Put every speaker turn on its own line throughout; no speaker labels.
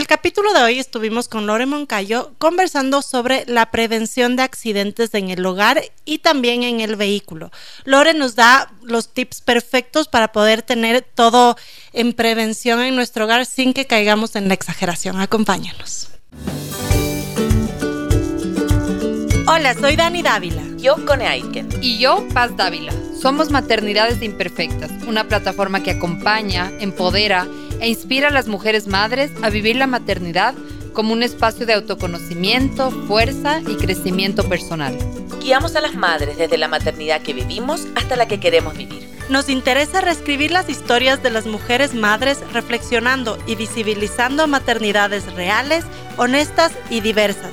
el capítulo de hoy estuvimos con Lore Moncayo conversando sobre la prevención de accidentes en el hogar y también en el vehículo. Lore nos da los tips perfectos para poder tener todo en prevención en nuestro hogar sin que caigamos en la exageración. Acompáñanos. Hola, soy Dani Dávila.
Yo, Cone Aitken.
Y yo, Paz Dávila. Somos Maternidades Imperfectas, una plataforma que acompaña, empodera e inspira a las mujeres madres a vivir la maternidad como un espacio de autoconocimiento, fuerza y crecimiento personal.
Guiamos a las madres desde la maternidad que vivimos hasta la que queremos vivir.
Nos interesa reescribir las historias de las mujeres madres reflexionando y visibilizando maternidades reales, honestas y diversas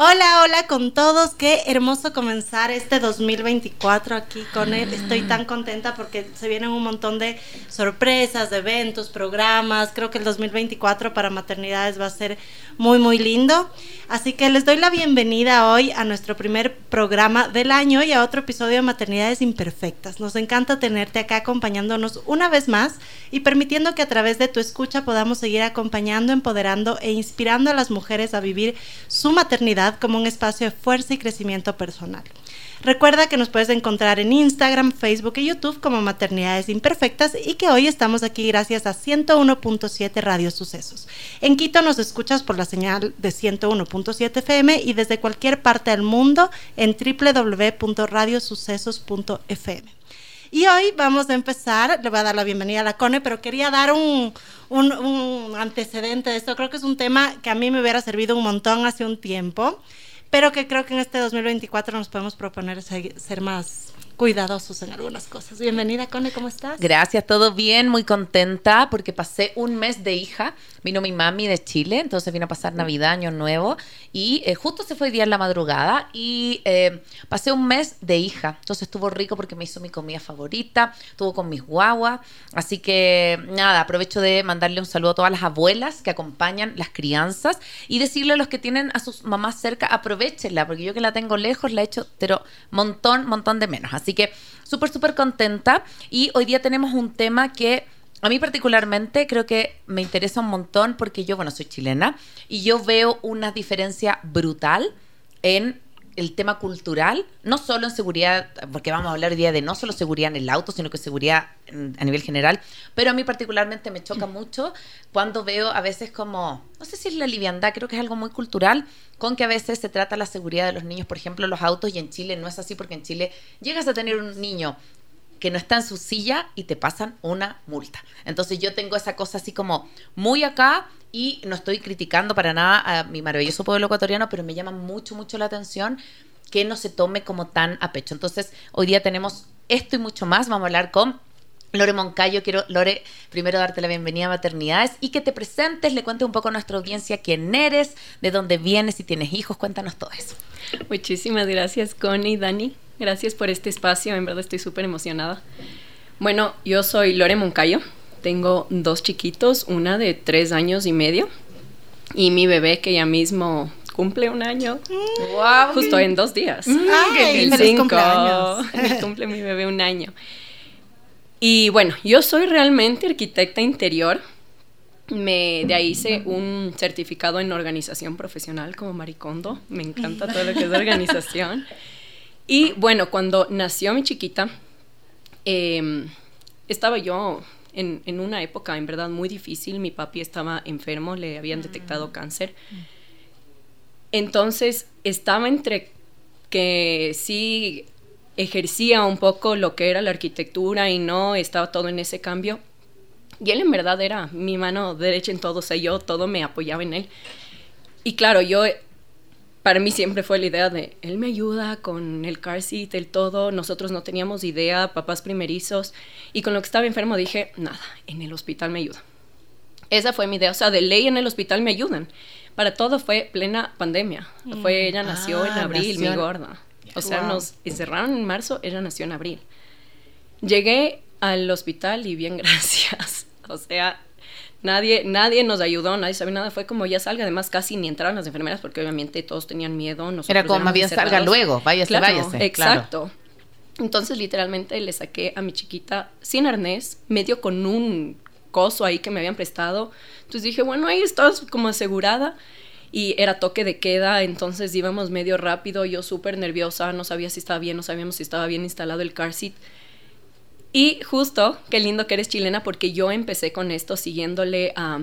Hola, hola con todos. Qué hermoso comenzar este 2024 aquí con él. Estoy tan contenta porque se vienen un montón de sorpresas, eventos, programas. Creo que el 2024 para maternidades va a ser muy, muy lindo. Así que les doy la bienvenida hoy a nuestro primer programa del año y a otro episodio de Maternidades Imperfectas. Nos encanta tenerte acá acompañándonos una vez más y permitiendo que a través de tu escucha podamos seguir acompañando, empoderando e inspirando a las mujeres a vivir su maternidad como un espacio de fuerza y crecimiento personal. Recuerda que nos puedes encontrar en Instagram, Facebook y YouTube como Maternidades Imperfectas y que hoy estamos aquí gracias a 101.7 Radio Sucesos. En Quito nos escuchas por la señal de 101.7 FM y desde cualquier parte del mundo en www.radiosucesos.fm. Y hoy vamos a empezar, le voy a dar la bienvenida a la Cone, pero quería dar un, un, antecedente de esto. Creo que es un tema que a mí me hubiera servido un montón hace un tiempo, pero que creo que en este 2024 nos podemos proponer ser más cuidadosos en algunas cosas. Bienvenida, Cone, ¿cómo estás?
Gracias, todo bien, muy contenta porque pasé un mes de hija. Vino mi mami de Chile, entonces vino a pasar Navidad, Año Nuevo, y eh, justo se fue el día en la madrugada y eh, pasé un mes de hija. Entonces estuvo rico porque me hizo mi comida favorita, estuvo con mis guaguas. Así que nada, aprovecho de mandarle un saludo a todas las abuelas que acompañan las crianzas y decirle a los que tienen a sus mamás cerca, aprovechenla, porque yo que la tengo lejos la he hecho, pero montón, montón de menos. Así que súper, súper contenta. Y hoy día tenemos un tema que a mí particularmente creo que me interesa un montón porque yo, bueno, soy chilena y yo veo una diferencia brutal en el tema cultural, no solo en seguridad, porque vamos a hablar hoy día de no solo seguridad en el auto, sino que seguridad a nivel general, pero a mí particularmente me choca mucho cuando veo a veces como, no sé si es la liviandad, creo que es algo muy cultural, con que a veces se trata la seguridad de los niños, por ejemplo, los autos, y en Chile no es así, porque en Chile llegas a tener un niño que no está en su silla y te pasan una multa. Entonces yo tengo esa cosa así como muy acá y no estoy criticando para nada a mi maravilloso pueblo ecuatoriano, pero me llama mucho, mucho la atención que no se tome como tan a pecho. Entonces hoy día tenemos esto y mucho más. Vamos a hablar con Lore Moncayo, quiero, Lore, primero darte la bienvenida a Maternidades y que te presentes, le cuentes un poco a nuestra audiencia quién eres, de dónde vienes, si tienes hijos, cuéntanos todo eso.
Muchísimas gracias, Connie y Dani. Gracias por este espacio, en verdad estoy súper emocionada. Bueno, yo soy Lore Moncayo, tengo dos chiquitos, una de tres años y medio y mi bebé que ya mismo cumple un año. Wow. Justo en dos días.
Ay, el 5.
cumple mi bebé un año. Y bueno, yo soy realmente arquitecta interior. Me, de ahí hice un certificado en organización profesional como maricondo. Me encanta todo lo que es organización. Y bueno, cuando nació mi chiquita, em, estaba yo en, en, una época en verdad muy difícil. Mi papi estaba enfermo, le habían detectado mm. cáncer. Entonces estaba entre que sí ejercía un poco lo que era la arquitectura y no estaba todo en ese cambio. Y él en verdad era mi mano derecha en todo, o sea, yo todo me apoyaba en él. Y claro, yo para mí siempre fue la idea de, él me ayuda con el car seat, el todo, nosotros no teníamos idea, papás primerizos, y con lo que estaba enfermo dije, nada, en el hospital me ayuda. Esa fue mi idea, o sea, de ley en el hospital me ayudan. Para todo fue plena pandemia. Fue, ella nació en ah, abril, mi gorda. O sea, nos encerraron en marzo, ella nació en abril. Llegué al hospital y bien, gracias. O sea, Nadie, nadie nos ayudó, nadie sabía nada. Fue como ya salga. Además, casi ni entraron las enfermeras porque obviamente todos tenían miedo. Nosotros
Era como más bien salga luego, váyase,
Claro,
váyase.
Exacto. Entonces, literalmente, le saqué a mi chiquita sin arnés, medio con un coso ahí que me habían prestado. Entonces dije, bueno, ahí estás como asegurada. Y era toque de queda, entonces íbamos medio rápido, yo súper nerviosa, no sabía si estaba bien, no sabíamos si estaba bien instalado el car seat. Y justo, qué lindo que eres chilena, porque yo empecé con esto siguiéndole a,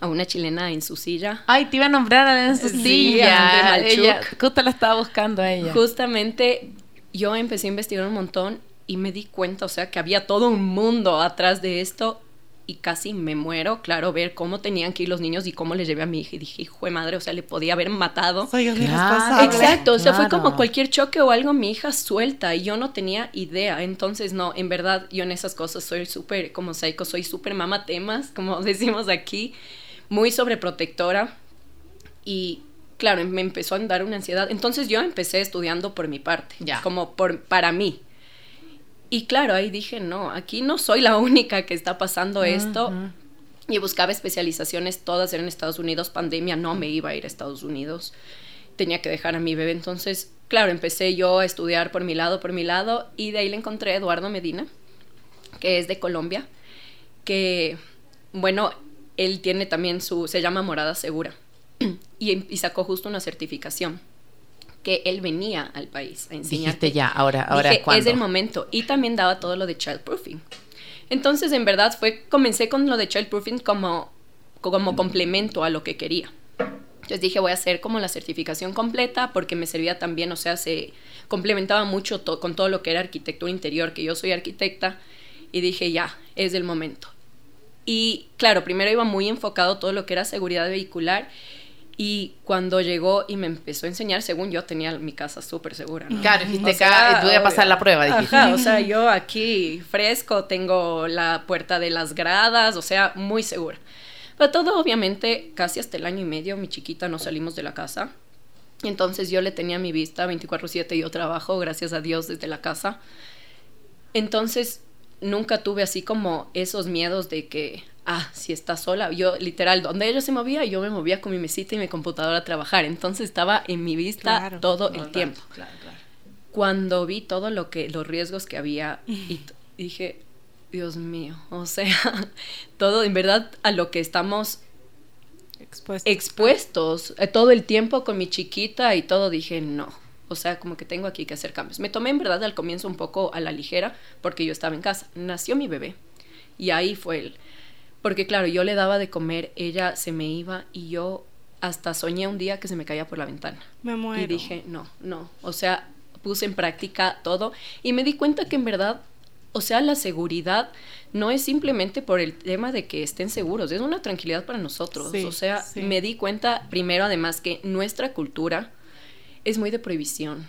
a una chilena en su silla.
Ay, te iba a nombrar a en su silla. Ella, justo la estaba buscando a ella.
Justamente yo empecé a investigar un montón y me di cuenta, o sea, que había todo un mundo atrás de esto y casi me muero, claro, ver cómo tenían que ir los niños y cómo les llevé a mi hija y dije, hijo de madre, o sea, le podía haber matado.
Claro.
Exacto, o sea, fue como cualquier choque o algo, mi hija suelta y yo no tenía idea. Entonces, no, en verdad, yo en esas cosas soy súper, como psycho, soy súper mama temas, como decimos aquí, muy sobreprotectora. Y claro, me empezó a dar una ansiedad. Entonces, yo empecé estudiando por mi parte,
Ya.
como por, para mí. Y claro, ahí dije, no, aquí no soy la única que está pasando esto. Y buscaba especializaciones, todas eran en Estados Unidos, pandemia, no me iba a ir a Estados Unidos, tenía que dejar a mi bebé, entonces, claro, empecé yo a estudiar por mi lado, por mi lado, y de ahí le encontré a Eduardo Medina, que es de Colombia, que, bueno, él tiene también su, se llama Morada Segura, y, y sacó justo una certificación, que él venía al país a enseñar.
Dijiste ya, ahora, ahora
Dije,
¿cuándo?
es el momento. Y también daba todo lo de childproofing. Entonces, en verdad, fue, comencé con lo de childproofing como, como complemento a lo que quería. Entonces dije, voy a hacer como la certificación completa porque me servía también, o sea, se complementaba mucho to- con todo lo que era arquitectura interior, que yo soy arquitecta, y dije, ya, es el momento. Y claro, primero iba muy enfocado todo lo que era seguridad vehicular, y cuando llegó y me empezó a enseñar, según yo tenía mi casa súper segura. ¿no?
Claro, dijiste
sea,
acá, voy a pasar la prueba, dijiste.
Ajá, o sea, yo aquí fresco, tengo la puerta de las gradas, o sea, muy segura. Pero todo, obviamente, casi hasta el año y medio, mi chiquita no salimos de la casa. Entonces yo le tenía mi vista 24/7, yo trabajo, gracias a Dios, desde la casa. Entonces nunca tuve así como esos miedos de que, ah, si está sola, yo literal, donde ella se movía, yo me movía con mi mesita y mi computadora a trabajar. Entonces estaba en mi vista
Claro.
todo el tiempo
Claro, claro.
cuando vi todo lo que los riesgos que había y dije Dios mío o sea todo en verdad a lo que estamos
Expuesto.
expuestos eh, todo el tiempo con mi chiquita y todo dije no o sea como que tengo aquí que hacer cambios me tomé en verdad al comienzo un poco a la ligera porque yo estaba en casa nació mi bebé y ahí fue él porque claro yo le daba de comer ella se me iba y yo hasta soñé un día que se me caía por la ventana
Me muero.
y dije, no, no. O sea, puse en práctica todo y me di cuenta que en verdad, o sea, la seguridad no es simplemente por el tema de que estén seguros, es una tranquilidad para nosotros.
Sí,
o sea,
sí.
me di cuenta primero además que nuestra cultura es muy de prohibición.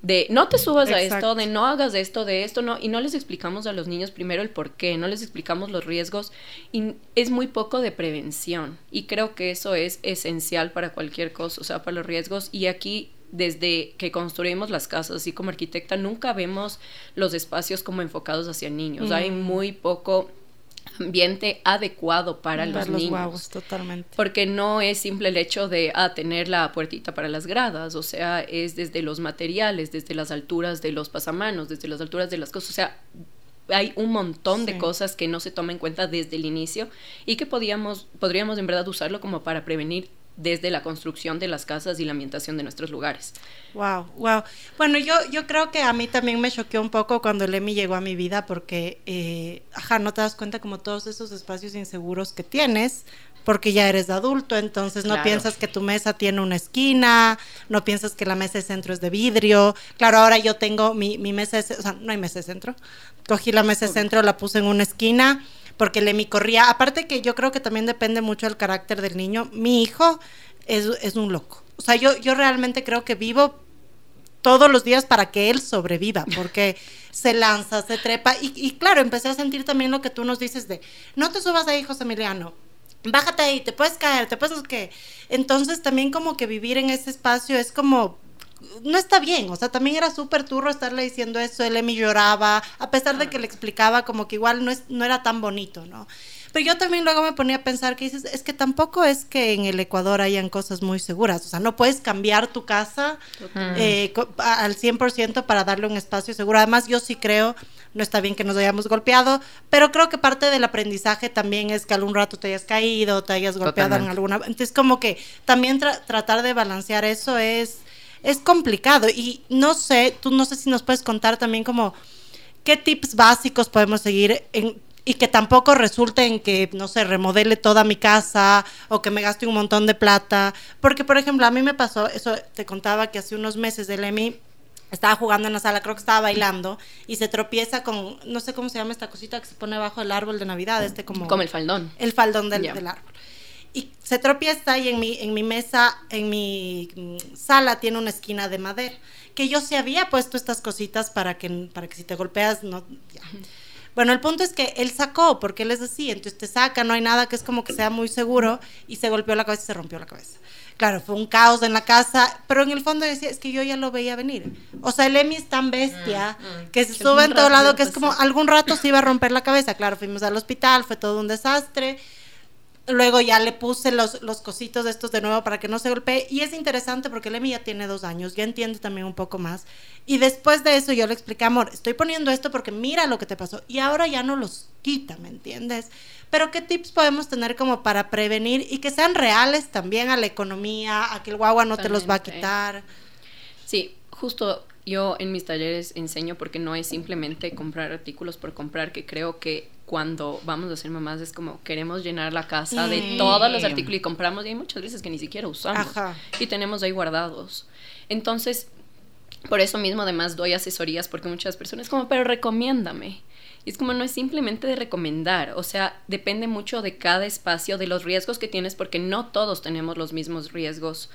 De no te subas a esto, de no hagas esto, de esto, no. Y no les explicamos a los niños primero el por qué, no les explicamos los riesgos. Y es muy poco de prevención. Y creo que eso es esencial para cualquier cosa, o sea, para los riesgos. Y aquí, desde que construimos las casas, así como arquitecta, nunca vemos los espacios como enfocados hacia niños. Hay muy poco ambiente adecuado para,
Para
los,
los
niños.
guagos, totalmente.
Porque no es simple el hecho de ah, tener la puertita para las gradas, o sea, es desde los materiales, desde las alturas de los pasamanos, desde las alturas de las cosas, o sea, hay un montón de cosas que no se toman en cuenta desde el inicio y que podíamos, podríamos en verdad usarlo como para prevenir desde la construcción de las casas y la ambientación de nuestros lugares.
Wow, wow. Bueno, yo, yo creo que a mí también me choqueó un poco cuando el Emi llegó a mi vida porque, eh, ajá, no te das cuenta como todos esos espacios inseguros que tienes porque ya eres adulto, entonces no
Claro.
piensas que tu mesa tiene una esquina, no piensas que la mesa de centro es de vidrio. Claro, ahora yo tengo mi, mi mesa, de, o sea, no hay mesa de centro. Cogí la mesa de centro, la puse en una esquina porque el Emi corría. Aparte que yo creo que también depende mucho del carácter del niño. Mi hijo es, es un loco. O sea, yo, yo realmente creo que vivo todos los días para que él sobreviva, porque se lanza, se trepa. Y, y claro, empecé a sentir también lo que tú nos dices de, no te subas ahí, José Emiliano, bájate ahí, te puedes caer, te puedes que... Entonces también como que vivir en ese espacio es como no está bien, o sea, también era súper turro estarle diciendo eso, el Emi lloraba, a pesar de que le explicaba como que igual no, es, no era tan bonito, ¿no? Pero yo también luego me ponía a pensar que dices, es que tampoco es que en el Ecuador hayan cosas muy seguras, o sea, no puedes cambiar tu casa eh, al 100% para darle un espacio seguro. Además, yo sí creo, no está bien que nos hayamos golpeado, pero creo que parte del aprendizaje también es que algún rato te hayas caído, te hayas golpeado en alguna... Entonces, como que también tra- tratar de balancear eso es, es complicado. Y no sé, tú no sé si nos puedes contar también como qué tips básicos podemos seguir en, y que tampoco resulte en que, no sé, remodele toda mi casa o que me gaste un montón de plata. Porque, por ejemplo, a mí me pasó, eso te contaba que hace unos meses del EMI estaba jugando en la sala, creo que estaba bailando y se tropieza con, no sé cómo se llama esta cosita que se pone bajo el árbol de Navidad, este como...
Como el faldón.
El faldón del, del árbol. Y se tropieza y en mi, en mi mesa, en mi mm, sala tiene una esquina de madera. Que yo sí había puesto estas cositas para que, para que si te golpeas, no. ya. Bueno, el punto es que él sacó, porque él es así, entonces te saca, no hay nada que es como que sea muy seguro, y se golpeó la cabeza y se rompió la cabeza. Claro, fue un caos en la casa, pero en el fondo decía, es que yo ya lo veía venir. O sea, el Emi es tan bestia que se sube en todo lado que es como algún rato se iba a romper la cabeza. Claro, fuimos al hospital, fue todo un desastre. Luego ya le puse los, los cositos de estos de nuevo para que no se golpee. Y es interesante porque Emi ya tiene dos años, ya entiende también un poco más. Y después de eso yo le expliqué, amor, estoy poniendo esto porque mira lo que te pasó. Y ahora ya no los quita, ¿me entiendes? Pero ¿qué tips podemos tener como para prevenir y que sean reales también a la economía, a que el guagua no te los va a quitar?
Sí, justo yo en mis talleres enseño porque no es simplemente comprar artículos por comprar, que creo que cuando vamos a ser mamás es como queremos llenar la casa de todos los artículos y compramos y hay muchas veces que ni siquiera usamos
Ajá.
y tenemos ahí guardados. Entonces, por eso mismo además doy asesorías porque muchas personas como, pero recomiéndame. Y es como no es simplemente de recomendar, o sea, depende mucho de cada espacio, de los riesgos que tienes, porque no todos tenemos los mismos riesgos.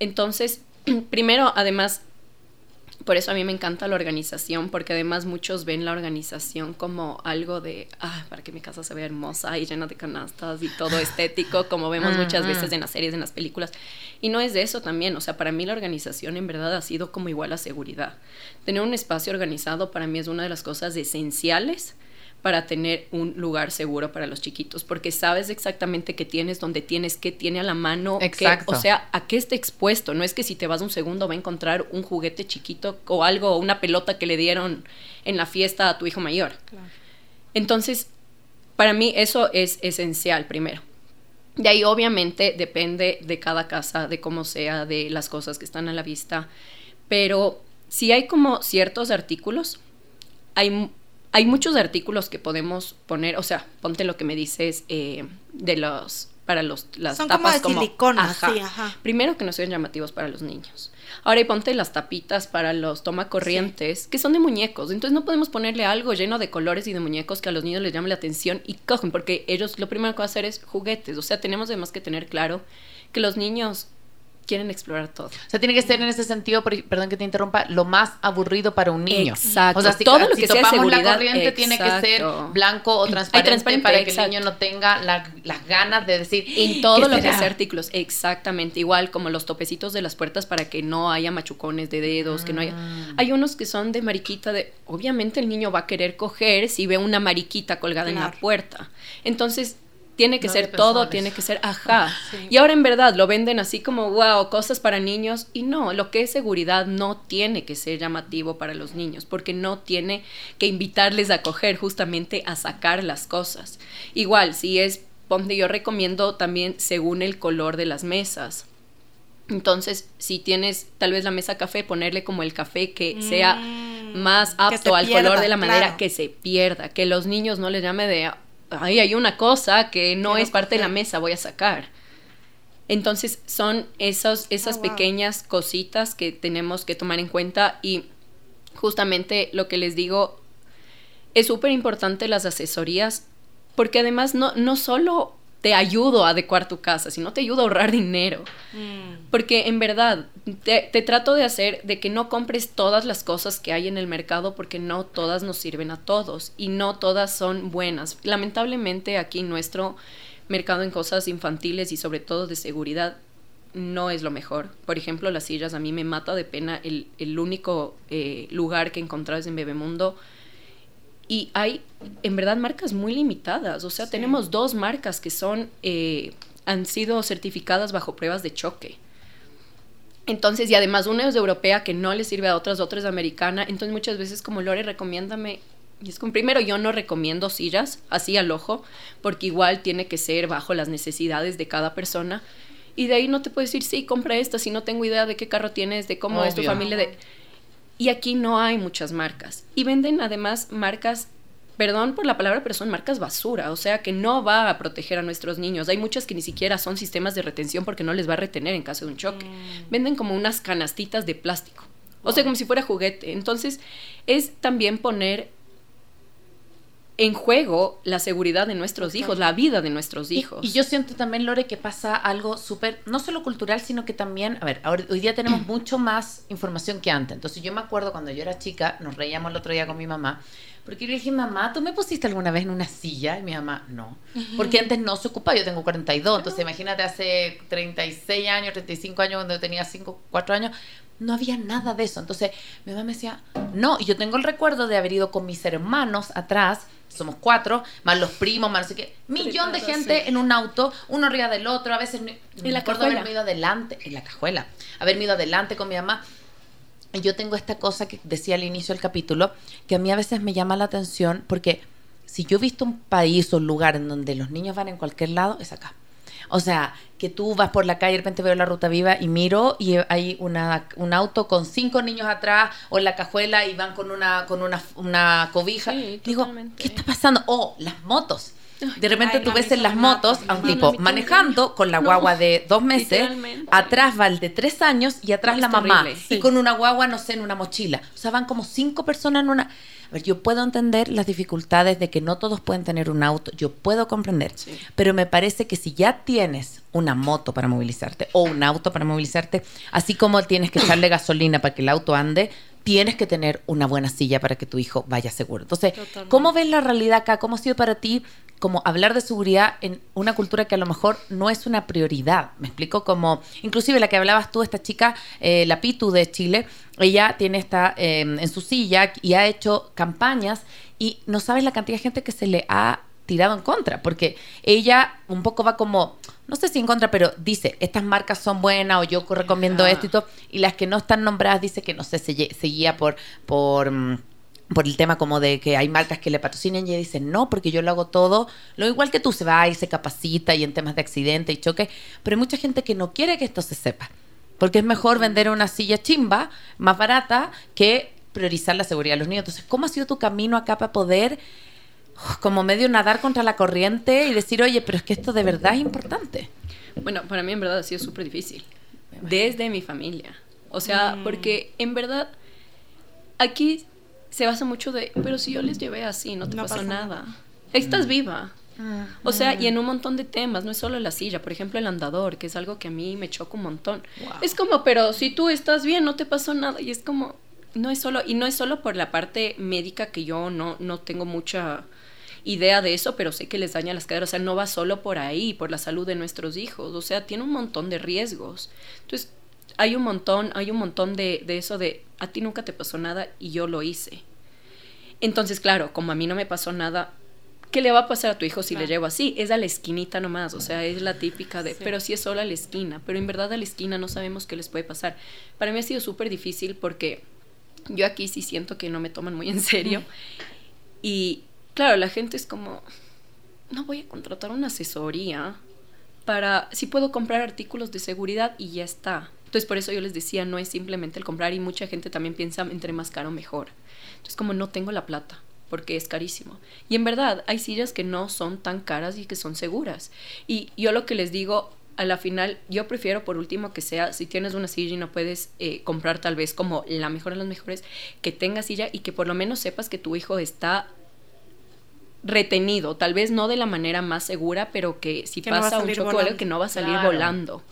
Entonces, primero, además, por eso a mí me encanta la organización, porque además muchos ven la organización como algo de, ah, para que mi casa se vea hermosa y llena de canastas y todo estético, como vemos muchas veces en las series, en las películas. Y no es de eso también, o sea, para mí la organización en verdad ha sido como igual a seguridad. Tener un espacio organizado para mí es una de las cosas esenciales para tener un lugar seguro para los chiquitos, porque sabes exactamente qué tienes, dónde tienes, qué tiene a la mano, qué-
Exacto.
o sea, a qué está expuesto. No es que si te vas un segundo va a encontrar un juguete chiquito o algo, o una pelota que le dieron en la fiesta a tu hijo mayor. Entonces, para mí eso es esencial primero. De ahí obviamente depende de cada casa, de cómo sea, de las cosas que están a la vista, pero si hay como ciertos artículos, hay, hay muchos artículos que podemos poner, o sea, ponte lo que me dices eh, de los para los las
Son como
tapas
de silicona, sí, ajá.
Primero que no sean llamativos para los niños. Ahora y ponte las tapitas para los tomacorrientes, que son de muñecos. Entonces no podemos ponerle algo lleno de colores y de muñecos que a los niños les llame la atención y cogen, porque ellos lo primero que van a hacer es juguetes. O sea, tenemos además que tener claro que los niños quieren explorar todo.
O sea, tiene que ser en ese sentido, por- perdón que te interrumpa, lo más aburrido para un niño.
Exacto.
O sea, si,
Todo lo
si
que sea
topamos la corriente tiene que ser
exacto.
blanco o transparente,
transparente,
para que
exacto.
el niño no tenga la- las ganas de decir
En todo
¿qué
lo que
será?
sea artículos, exactamente. Igual como los topecitos de las puertas para que no haya machucones de dedos, que no haya.
Ah.
Hay unos que son de mariquita de. Obviamente el niño va a querer coger si ve una mariquita colgada en la puerta. Entonces. Tiene que
No
ser todo, tiene que ser ajá.
Sí.
Y ahora en verdad lo venden así como, wow, cosas para niños. Y no, lo que es seguridad no tiene que ser llamativo para los niños, porque no tiene que invitarles a coger justamente a sacar las cosas. Igual, si es, ponte, yo recomiendo también según el color de las mesas. Entonces, si tienes tal vez la mesa café, ponerle como el café que sea
Mm,
más
que
apto al
pierda,
color de la madera,
claro.
que se pierda, que los niños no les llame de, ay, hay una cosa que no
Quiero
es parte de la
coger".
mesa, voy a sacar. Entonces, son esos, esas
Oh, wow.
pequeñas cositas que tenemos que tomar en cuenta y justamente lo que les digo, es súper importante las asesorías porque además no, no solo te ayudo a adecuar tu casa, sino te ayudo a ahorrar dinero.
Mm.
Porque en verdad, te, te trato de hacer de que no compres todas las cosas que hay en el mercado porque no todas nos sirven a todos y no todas son buenas. Lamentablemente aquí nuestro mercado en cosas infantiles y sobre todo de seguridad no es lo mejor. Por ejemplo, las sillas, a mí me mata de pena. El, el único eh, lugar que encontrás en Bebemundo. Y hay, en verdad, marcas muy limitadas. O sea, tenemos dos marcas que son, eh, han sido certificadas bajo pruebas de choque. Entonces, y además una es europea que no le sirve a otras, otra es americana. Entonces, muchas veces como Lore, recomiéndame. Y es como, primero, yo no recomiendo sillas así al ojo, porque igual tiene que ser bajo las necesidades de cada persona. Y de ahí no te puedo decir, sí, compra esta, si no tengo idea de qué carro tienes, de cómo es tu familia. De... Y aquí no hay muchas marcas. Y venden además marcas, perdón por la palabra, pero son marcas basura. O sea, que no va a proteger a nuestros niños. Hay muchas que ni siquiera son sistemas de retención porque no les va a retener en caso de un choque. Venden como unas canastitas de plástico. O sea, como si fuera juguete. Entonces, es también poner en juego la seguridad de nuestros hijos, la vida de nuestros hijos.
Y, yo siento también, Lore, que pasa algo súper, no solo cultural, sino que también, a ver, ahora- hoy día tenemos mucho más información que antes. Entonces yo me acuerdo cuando yo era chica, nos reíamos el otro día con mi mamá, porque yo le dije, mamá, ¿tú me pusiste alguna vez en una silla? Y mi mamá, no. Porque antes no se ocupaba, yo tengo 42, entonces imagínate hace 36 años, 35 años, cuando yo tenía 5, 4 años, no había nada de eso. Entonces mi mamá me decía, no, y yo tengo el recuerdo de haber ido con mis hermanos atrás, somos cuatro, más los primos, más no sé qué, millón de gente
sí.
en un auto, uno arriba del otro, a veces
En
me
la
acuerdo
cajuela.
haberme ido adelante, en la cajuela, haberme ido adelante con mi mamá. Y yo tengo esta cosa que decía al inicio del capítulo, que a mí a veces me llama la atención, porque si yo he visto un país o un lugar en donde los niños van en cualquier lado, es acá. O sea, que tú vas por la calle y de repente veo la ruta viva y miro y hay una, un auto con cinco niños atrás o en la cajuela y van con una, con una, una cobija.
Sí,
Digo. ¿qué está pasando? O las motos. De repente
Ay,
tú ves en las motos a un tipo manejando con la
No,
guagua de dos meses, atrás va el de tres años y atrás
Es
la mamá. Y con una guagua, no sé, en una mochila. O sea, van como cinco personas en una... A ver, yo puedo entender las dificultades de que no todos pueden tener un auto. Yo puedo comprender.
Sí.
Pero me parece que si ya tienes una moto para movilizarte o un auto para movilizarte, así como tienes que echarle gasolina para que el auto ande, tienes que tener una buena silla para que tu hijo vaya seguro. Entonces,
Totalmente.
¿cómo ves la realidad acá? ¿Cómo ha sido para ti como hablar de seguridad en una cultura que a lo mejor no es una prioridad? Me explico como, inclusive la que hablabas tú, esta chica, eh, la Pitu de Chile, ella tiene esta eh, en su silla y ha hecho campañas y no sabes la cantidad de gente que se le ha tirado en contra, porque ella un poco va como, no sé si en contra, pero dice, estas marcas son buenas o yo recomiendo esto y todo, y las que no están nombradas dice que no sé, se, se guía por, por, mm, por el tema como de que hay marcas que le patrocinan y ella dice, no, porque yo lo hago todo, lo igual que tú, se va y se capacita y en temas de accidente y choque, pero hay mucha gente que no quiere que esto se sepa, porque es mejor vender una silla chimba, más barata, que priorizar la seguridad de los niños. Entonces, ¿cómo ha sido tu camino acá para poder uf, como medio nadar contra la corriente y decir, oye, pero es que esto de verdad es importante?
Bueno, para mí en verdad ha sido súper difícil. Desde mi familia. O sea,
Mm.
porque en verdad aquí se basa mucho de, pero si yo les llevé así, no te
No
pasó
pasa
nada. Estás viva. O sea, y
Mm.
en un montón de temas, no es solo la silla, por ejemplo, el andador, que es algo que a mí me choca un montón.
Wow.
Es como, pero si tú estás bien, no te pasó nada. Y es como, no es solo, y no es solo por la parte médica que yo no, no tengo mucha idea de eso, pero sé que les daña las caderas. O sea, no va solo por ahí, por la salud de nuestros hijos. O sea, tiene un montón de riesgos. Entonces, hay un montón, hay un montón de, de eso de, a ti nunca te pasó nada y yo lo hice. Entonces, claro, como a mí no me pasó nada, ¿qué le va a pasar a tu hijo si le llevo así? Es a la esquinita nomás, o sea, es la típica de,
Sí.
pero sí es solo a la esquina, pero en verdad a la esquina no sabemos qué les puede pasar. Para mí ha sido súper difícil porque yo aquí sí siento que no me toman muy en serio. Y claro, la gente es como, no voy a contratar una asesoría para, si puedo comprar artículos de seguridad y ya está. Entonces por eso yo les decía, no es simplemente el comprar y mucha gente también piensa entre más caro mejor. Entonces como no tengo la plata porque es carísimo. Y en verdad hay sillas que no son tan caras y que son seguras. Y yo lo que les digo, a la final, yo prefiero por último que sea, si tienes una silla y no puedes eh, comprar tal vez como la mejor de las mejores, que tengas silla y que por lo menos sepas que tu hijo está retenido, tal vez no de la manera más segura, pero que si
Que no
pasa un
volando.
que no va a salir
Claro.
volando.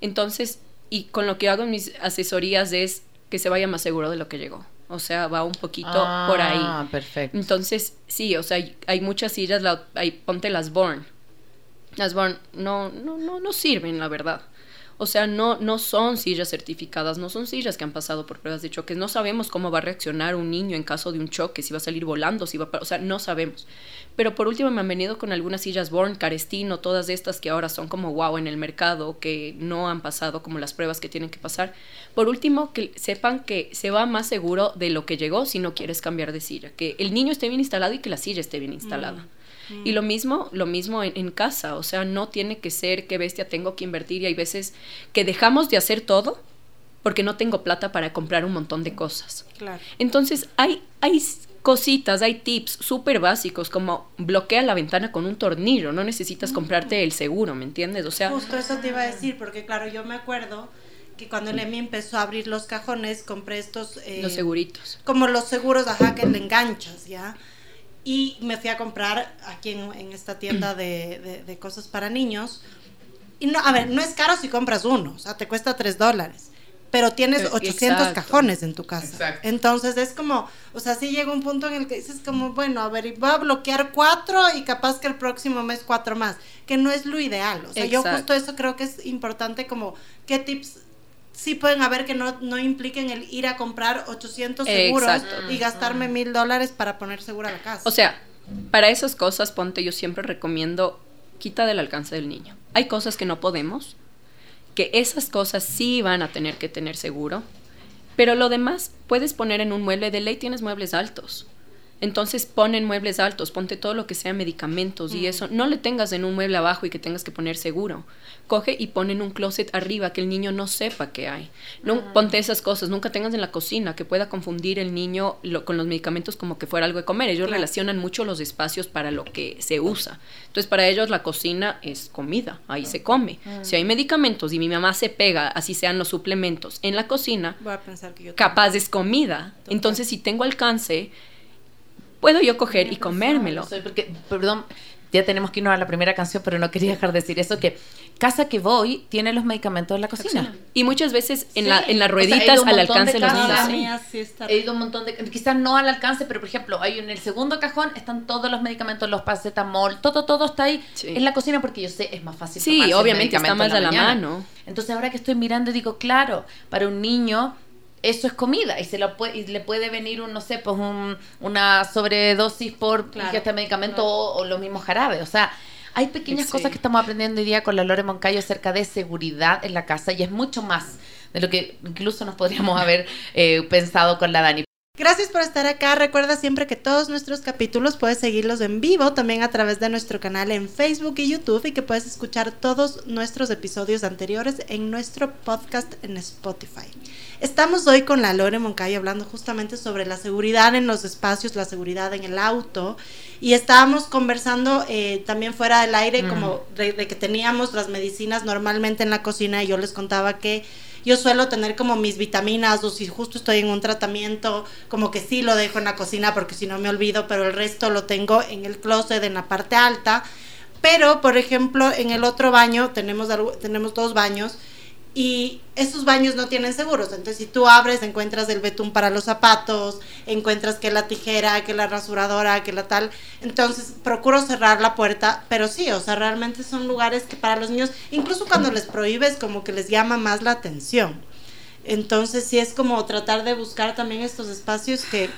Entonces, y con lo que hago en mis asesorías es que se vaya más seguro de lo que llegó. O sea, va un poquito por ahí.
Ah, perfecto.
Entonces, sí, o sea, hay- hay muchas sillas, la, hay, ponte las Born. Las Born no, no, no, no sirven, la verdad. O sea, no, no son sillas certificadas, no son sillas que han pasado por pruebas de choques. No sabemos cómo va a reaccionar un niño en caso de un choque, si va a salir volando, si va a... O sea, no sabemos. Pero por último me han venido con algunas sillas Born, Carestino, todas estas que ahora son como wow en el mercado, que no han pasado como las pruebas que tienen que pasar. Por último, que sepan que se va más seguro de lo que llegó si no quieres cambiar de silla. Que el niño esté bien instalado y que la silla esté bien instalada.
Mm.
Y lo mismo, lo mismo en, en, casa, o sea, no tiene que ser qué bestia tengo que invertir y hay veces que dejamos de hacer todo porque no tengo plata para comprar un montón de cosas.
Claro.
Entonces, hay, hay cositas, hay tips súper básicos como bloquea la ventana con un tornillo, no necesitas comprarte el seguro, ¿me entiendes? O sea,
justo eso te iba a decir, porque claro, yo me acuerdo que cuando Emi empezó a abrir los cajones, compré estos...
Eh, los seguritos.
Como los seguros, ajá, que le enganchas, ¿ya? Y me fui a comprar aquí en, en esta tienda de, de, de, cosas para niños. Y no, a ver, no es caro si compras uno, o sea, te cuesta tres dólares. Pero tienes 800 Exacto. cajones en tu casa. Exacto. Entonces es como, o sea, sí llega un punto en el que dices como, bueno, a ver, voy a bloquear cuatro y capaz que el próximo mes cuatro más, que no es lo ideal. O sea, Exacto. yo justo eso creo que es importante como, ¿qué tips sí pueden haber que no, no impliquen el ir a comprar 800 seguros Exacto. y gastarme mil dólares para poner segura la casa.
O sea, para esas cosas, ponte, yo siempre recomiendo, quita del alcance del niño. Hay cosas que no podemos, que esas cosas sí van a tener que tener seguro, pero lo demás puedes poner en un mueble, de ley tienes muebles altos. Entonces ponen muebles altos, ponte todo lo que sea medicamentos mm. y eso. No le tengas en un mueble abajo y que tengas que poner seguro. Coge y pon en un closet arriba que el niño no sepa que hay. No, mm. Ponte esas cosas, nunca tengas en la cocina que pueda confundir el niño lo, con los medicamentos como que fuera algo de comer. Ellos claro. relacionan mucho los espacios para lo que se usa. Entonces para ellos la cocina es comida, ahí se come. Mm. Si hay medicamentos y mi mamá se pega, así sean los suplementos, en la cocina,
Voy a pensar que yo
capaz es comida. Total. Entonces si tengo alcance puedo yo coger y comérmelo.
Porque, perdón, ya tenemos que irnos a la primera canción, pero no quería dejar de decir eso, que casa que voy tiene los medicamentos en la cocina.
Y muchas veces en, sí. la, en las rueditas o sea, al alcance de los niños.
Sí. Sí He ido un montón de... Quizás no al alcance, pero por ejemplo, hay en el segundo cajón están todos los medicamentos, los paracetamol, todo, todo está ahí en la cocina porque yo sé, es más fácil.
Sí, obviamente está más a la, la mano.
Entonces ahora que estoy mirando digo, claro, para un niño eso es comida y se lo puede, y le puede venir un, no sé, pues un, una sobredosis por claro, este medicamento claro. o, o, los mismos jarabes. O sea, hay pequeñas sí. cosas que estamos aprendiendo hoy día con la Lore Moncayo acerca de seguridad en la casa y es mucho más de lo que incluso nos podríamos haber eh, pensado con la Dani.
Gracias por estar acá. Recuerda siempre que todos nuestros capítulos puedes seguirlos en vivo también a través de nuestro canal en Facebook y YouTube y que puedes escuchar todos nuestros episodios anteriores en nuestro podcast en Spotify. Estamos hoy con la Lore Moncayo hablando justamente sobre la seguridad en los espacios, la seguridad en el auto y estábamos conversando eh, también fuera del aire mm. como de, de que teníamos las medicinas normalmente en la cocina y yo les contaba que yo suelo tener como mis vitaminas o si justo estoy en un tratamiento, como que sí lo dejo en la cocina porque si no me olvido, pero el resto lo tengo en el closet en la parte alta. Pero, por ejemplo, en el otro baño tenemos, tenemos dos baños y esos baños no tienen seguros. Entonces, si tú abres, encuentras el betún para los zapatos, encuentras que la tijera, que la rasuradora, que la tal. Entonces, procuro cerrar la puerta, pero sí, o sea, realmente son lugares que para los niños, incluso cuando les prohíbes, como que les llama más la atención. Entonces, sí es como tratar de buscar también estos espacios que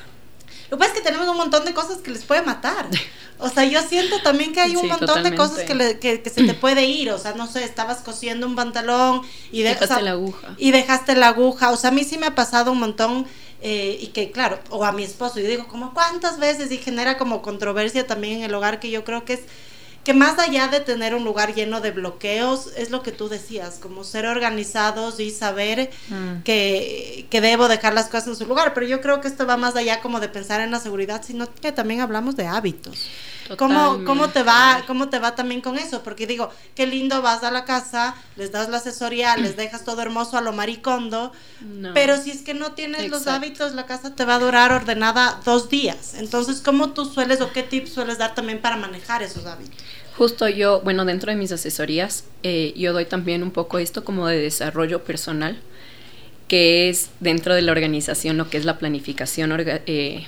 lo que pasa es que tenemos un montón de cosas que les puede matar. O sea, yo siento también que hay un sí, montón totalmente. de cosas que, le, que, que, se te puede ir. O sea, no sé, estabas cosiendo un pantalón y
de, dejaste o sea, la aguja.
Y dejaste la aguja. O sea, a mí sí me ha pasado un montón. Eh, y que claro, o a mi esposo, y digo, como cuántas veces, y genera como controversia también en el hogar, que yo creo que es que más allá de tener un lugar lleno de bloqueos, es lo que tú decías, como ser organizados y saber mm. que, que, debo dejar las cosas en su lugar. Pero yo creo que esto va más allá como de pensar en la seguridad, sino que también hablamos de hábitos. ¿Cómo, ¿Cómo, te va, ¿Cómo te va también con eso? Porque digo, qué lindo vas a la casa, les das la asesoría, les dejas todo hermoso a lo maricondo, no. pero si es que no tienes Exacto. los hábitos, la casa te va a durar ordenada dos días. Entonces, ¿cómo tú sueles o qué tips sueles dar también para manejar esos hábitos?
Justo yo, bueno, dentro de mis asesorías, eh, yo doy también un poco esto como de desarrollo personal, que es dentro de la organización lo que es la planificación eh,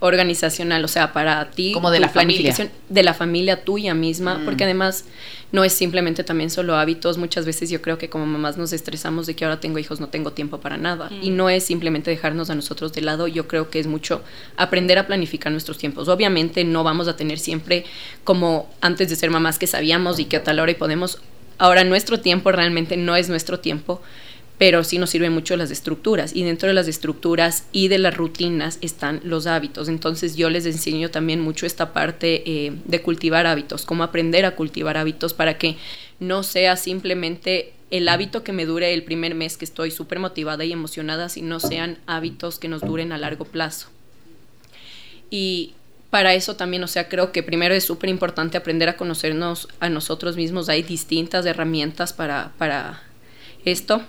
organizacional, o sea, para ti,
Como de la familia.
planificación de la familia tuya misma,
Mm.
porque además no es simplemente también solo hábitos, muchas veces yo creo que como mamás nos estresamos de que ahora tengo hijos, no tengo tiempo para nada, y no es simplemente dejarnos a nosotros de lado, yo creo que es mucho aprender a planificar nuestros tiempos. Obviamente no vamos a tener siempre como antes de ser mamás que sabíamos y que a tal hora y podemos, ahora nuestro tiempo realmente no es nuestro tiempo, pero sí nos sirven mucho las estructuras y dentro de las estructuras y de las rutinas están los hábitos. Entonces yo les enseño también mucho esta parte eh, de cultivar hábitos, cómo aprender a cultivar hábitos para que no sea simplemente el hábito que me dure el primer mes que estoy súper motivada y emocionada, sino sean hábitos que nos duren a largo plazo. Y para eso también, o sea, creo que primero es súper importante aprender a conocernos a nosotros mismos. Hay distintas herramientas para, para esto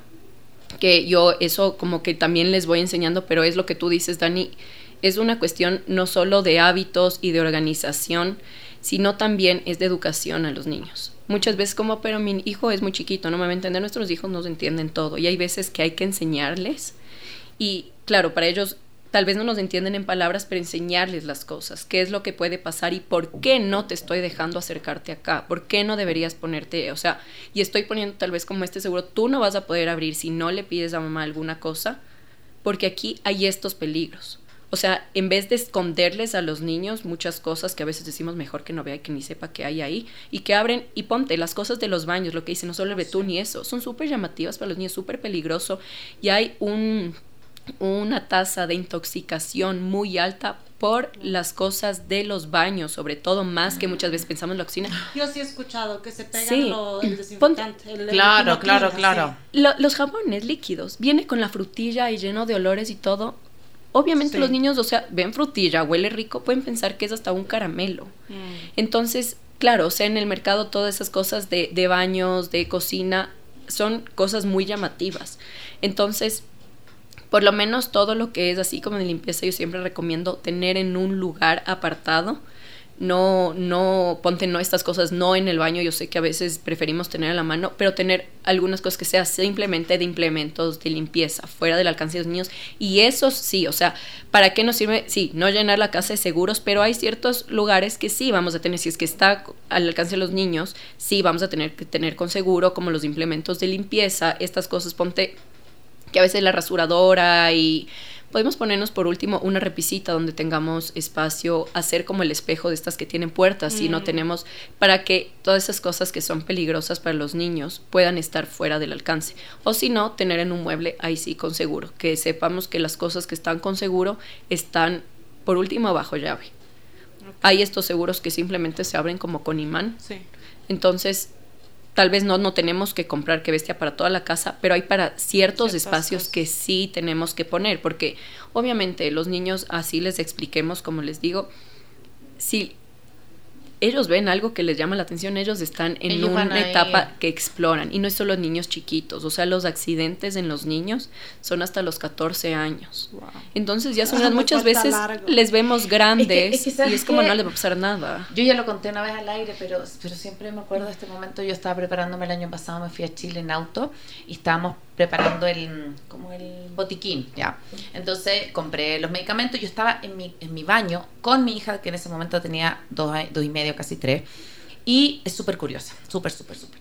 que yo eso como que también les voy enseñando, pero es lo que tú dices, Dani, es una cuestión no solo de hábitos y de organización, sino también es de educación a los niños. Muchas veces como, pero mi hijo es muy chiquito, no me va a entender, nuestros hijos no entienden todo y hay veces que hay que enseñarles y claro, para ellos tal vez no nos entienden en palabras, pero enseñarles las cosas, qué es lo que puede pasar y por qué no te estoy dejando acercarte acá, por qué no deberías ponerte, o sea, y estoy poniendo tal vez como este seguro, tú no vas a poder abrir si no le pides a mamá alguna cosa, porque aquí hay estos peligros. O sea, en vez de esconderles a los niños muchas cosas que a veces decimos mejor que no vea y que ni sepa que hay ahí, y que abren y ponte las cosas de los baños, lo que dicen, no solo el betún ni eso, son súper llamativas para los niños, súper peligroso, y hay un una tasa de intoxicación muy alta por las cosas de los baños, sobre todo más que muchas veces pensamos en la cocina.
Yo sí he escuchado que se pegan
Sí.
lo- el desinfectante. el- el
Claro, claro,
sí.
claro.
Lo- los jabones líquidos, viene con la frutilla y lleno de olores y todo. Obviamente
Sí.
los niños, o sea, ven frutilla, huele rico, pueden pensar que es hasta un caramelo.
Mm.
Entonces, claro, o sea, en el mercado todas esas cosas de, de baños, de cocina, son cosas muy llamativas. Entonces, por lo menos todo lo que es así como de limpieza, yo siempre recomiendo tener en un lugar apartado. No, no, ponte no estas cosas no en el baño. Yo sé que a veces preferimos tener a la mano, pero tener algunas cosas que sean simplemente de implementos de limpieza, fuera del alcance de los niños. Y eso sí, o sea, ¿para qué nos sirve? Sí, no llenar la casa de seguros, pero hay ciertos lugares que sí vamos a tener, si es que está al alcance de los niños, sí vamos a tener que tener con seguro, como los implementos de limpieza, estas cosas, ponte que a veces la rasuradora y podemos ponernos por último una repisita donde tengamos espacio, hacer como el espejo de estas que tienen puertas y no tenemos para que todas esas cosas que son peligrosas para los niños puedan estar fuera del alcance. O si no, tener en un mueble ahí sí con seguro, que sepamos que las cosas que están con seguro están por último bajo llave. Hay estos seguros que simplemente se abren como con imán
Sí.
entonces, tal vez no, no tenemos que comprar que bestia para toda la casa, pero hay para ciertos
Ciertas
espacios
cosas.
que sí tenemos que poner, porque obviamente los niños, así les expliquemos, como les digo, si ellos ven algo que les llama la atención, ellos están en
Ellos
una
ir.
etapa que exploran, y no es solo niños chiquitos, o sea, los accidentes en los niños son hasta los 14 años.
Wow.
Entonces ya son muchas veces
largo.
les vemos grandes
es que,
y
¿sabes
es como no les va a pasar nada.
Yo ya lo conté una vez al aire, pero, pero siempre me acuerdo de este momento. Yo estaba preparándome el año pasado, me fui a Chile en auto y estábamos preparando el como el botiquín, ¿ya? Entonces compré los medicamentos. Yo estaba en mi, en mi baño con mi hija, que en ese momento tenía dos, dos y medio, casi tres. Y es súper curiosa, súper, súper, súper.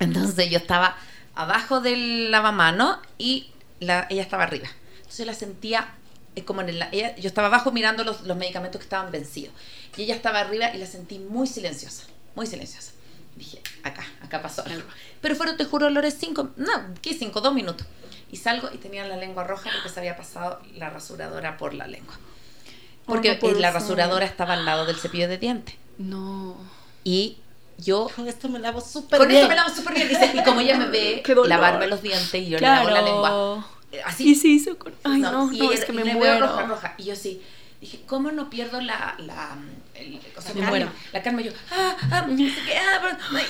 Entonces yo estaba abajo del lavamano y la, ella estaba arriba. Entonces la sentía eh, como en el, ella- yo estaba abajo mirando los, los medicamentos que estaban vencidos. Y ella estaba arriba y la sentí muy silenciosa, muy silenciosa. Dije, acá, acá pasó algo. Pero fueron, te juro, olores cinco, no, ¿qué cinco? Dos minutos. Y salgo y tenía la lengua roja porque se había pasado la rasuradora por la lengua. Porque
Oh, no,
la rasuradora estaba al lado del cepillo de dientes.
No.
Y yo
Con esto me lavo súper
con
bien.
esto me lavo súper bien. Dice, y como ella me ve lavarme los dientes y yo le lavo la lengua. eh, Así.
Y se hizo con... Ay, no,
y
no,
ella-
es que
y
me
veo
muero.
roja, roja. Y yo sí, dije, ¿cómo no pierdo la... la el- o sea,
Me
me
muero.
muero. La calma yo, ah, ah, ah,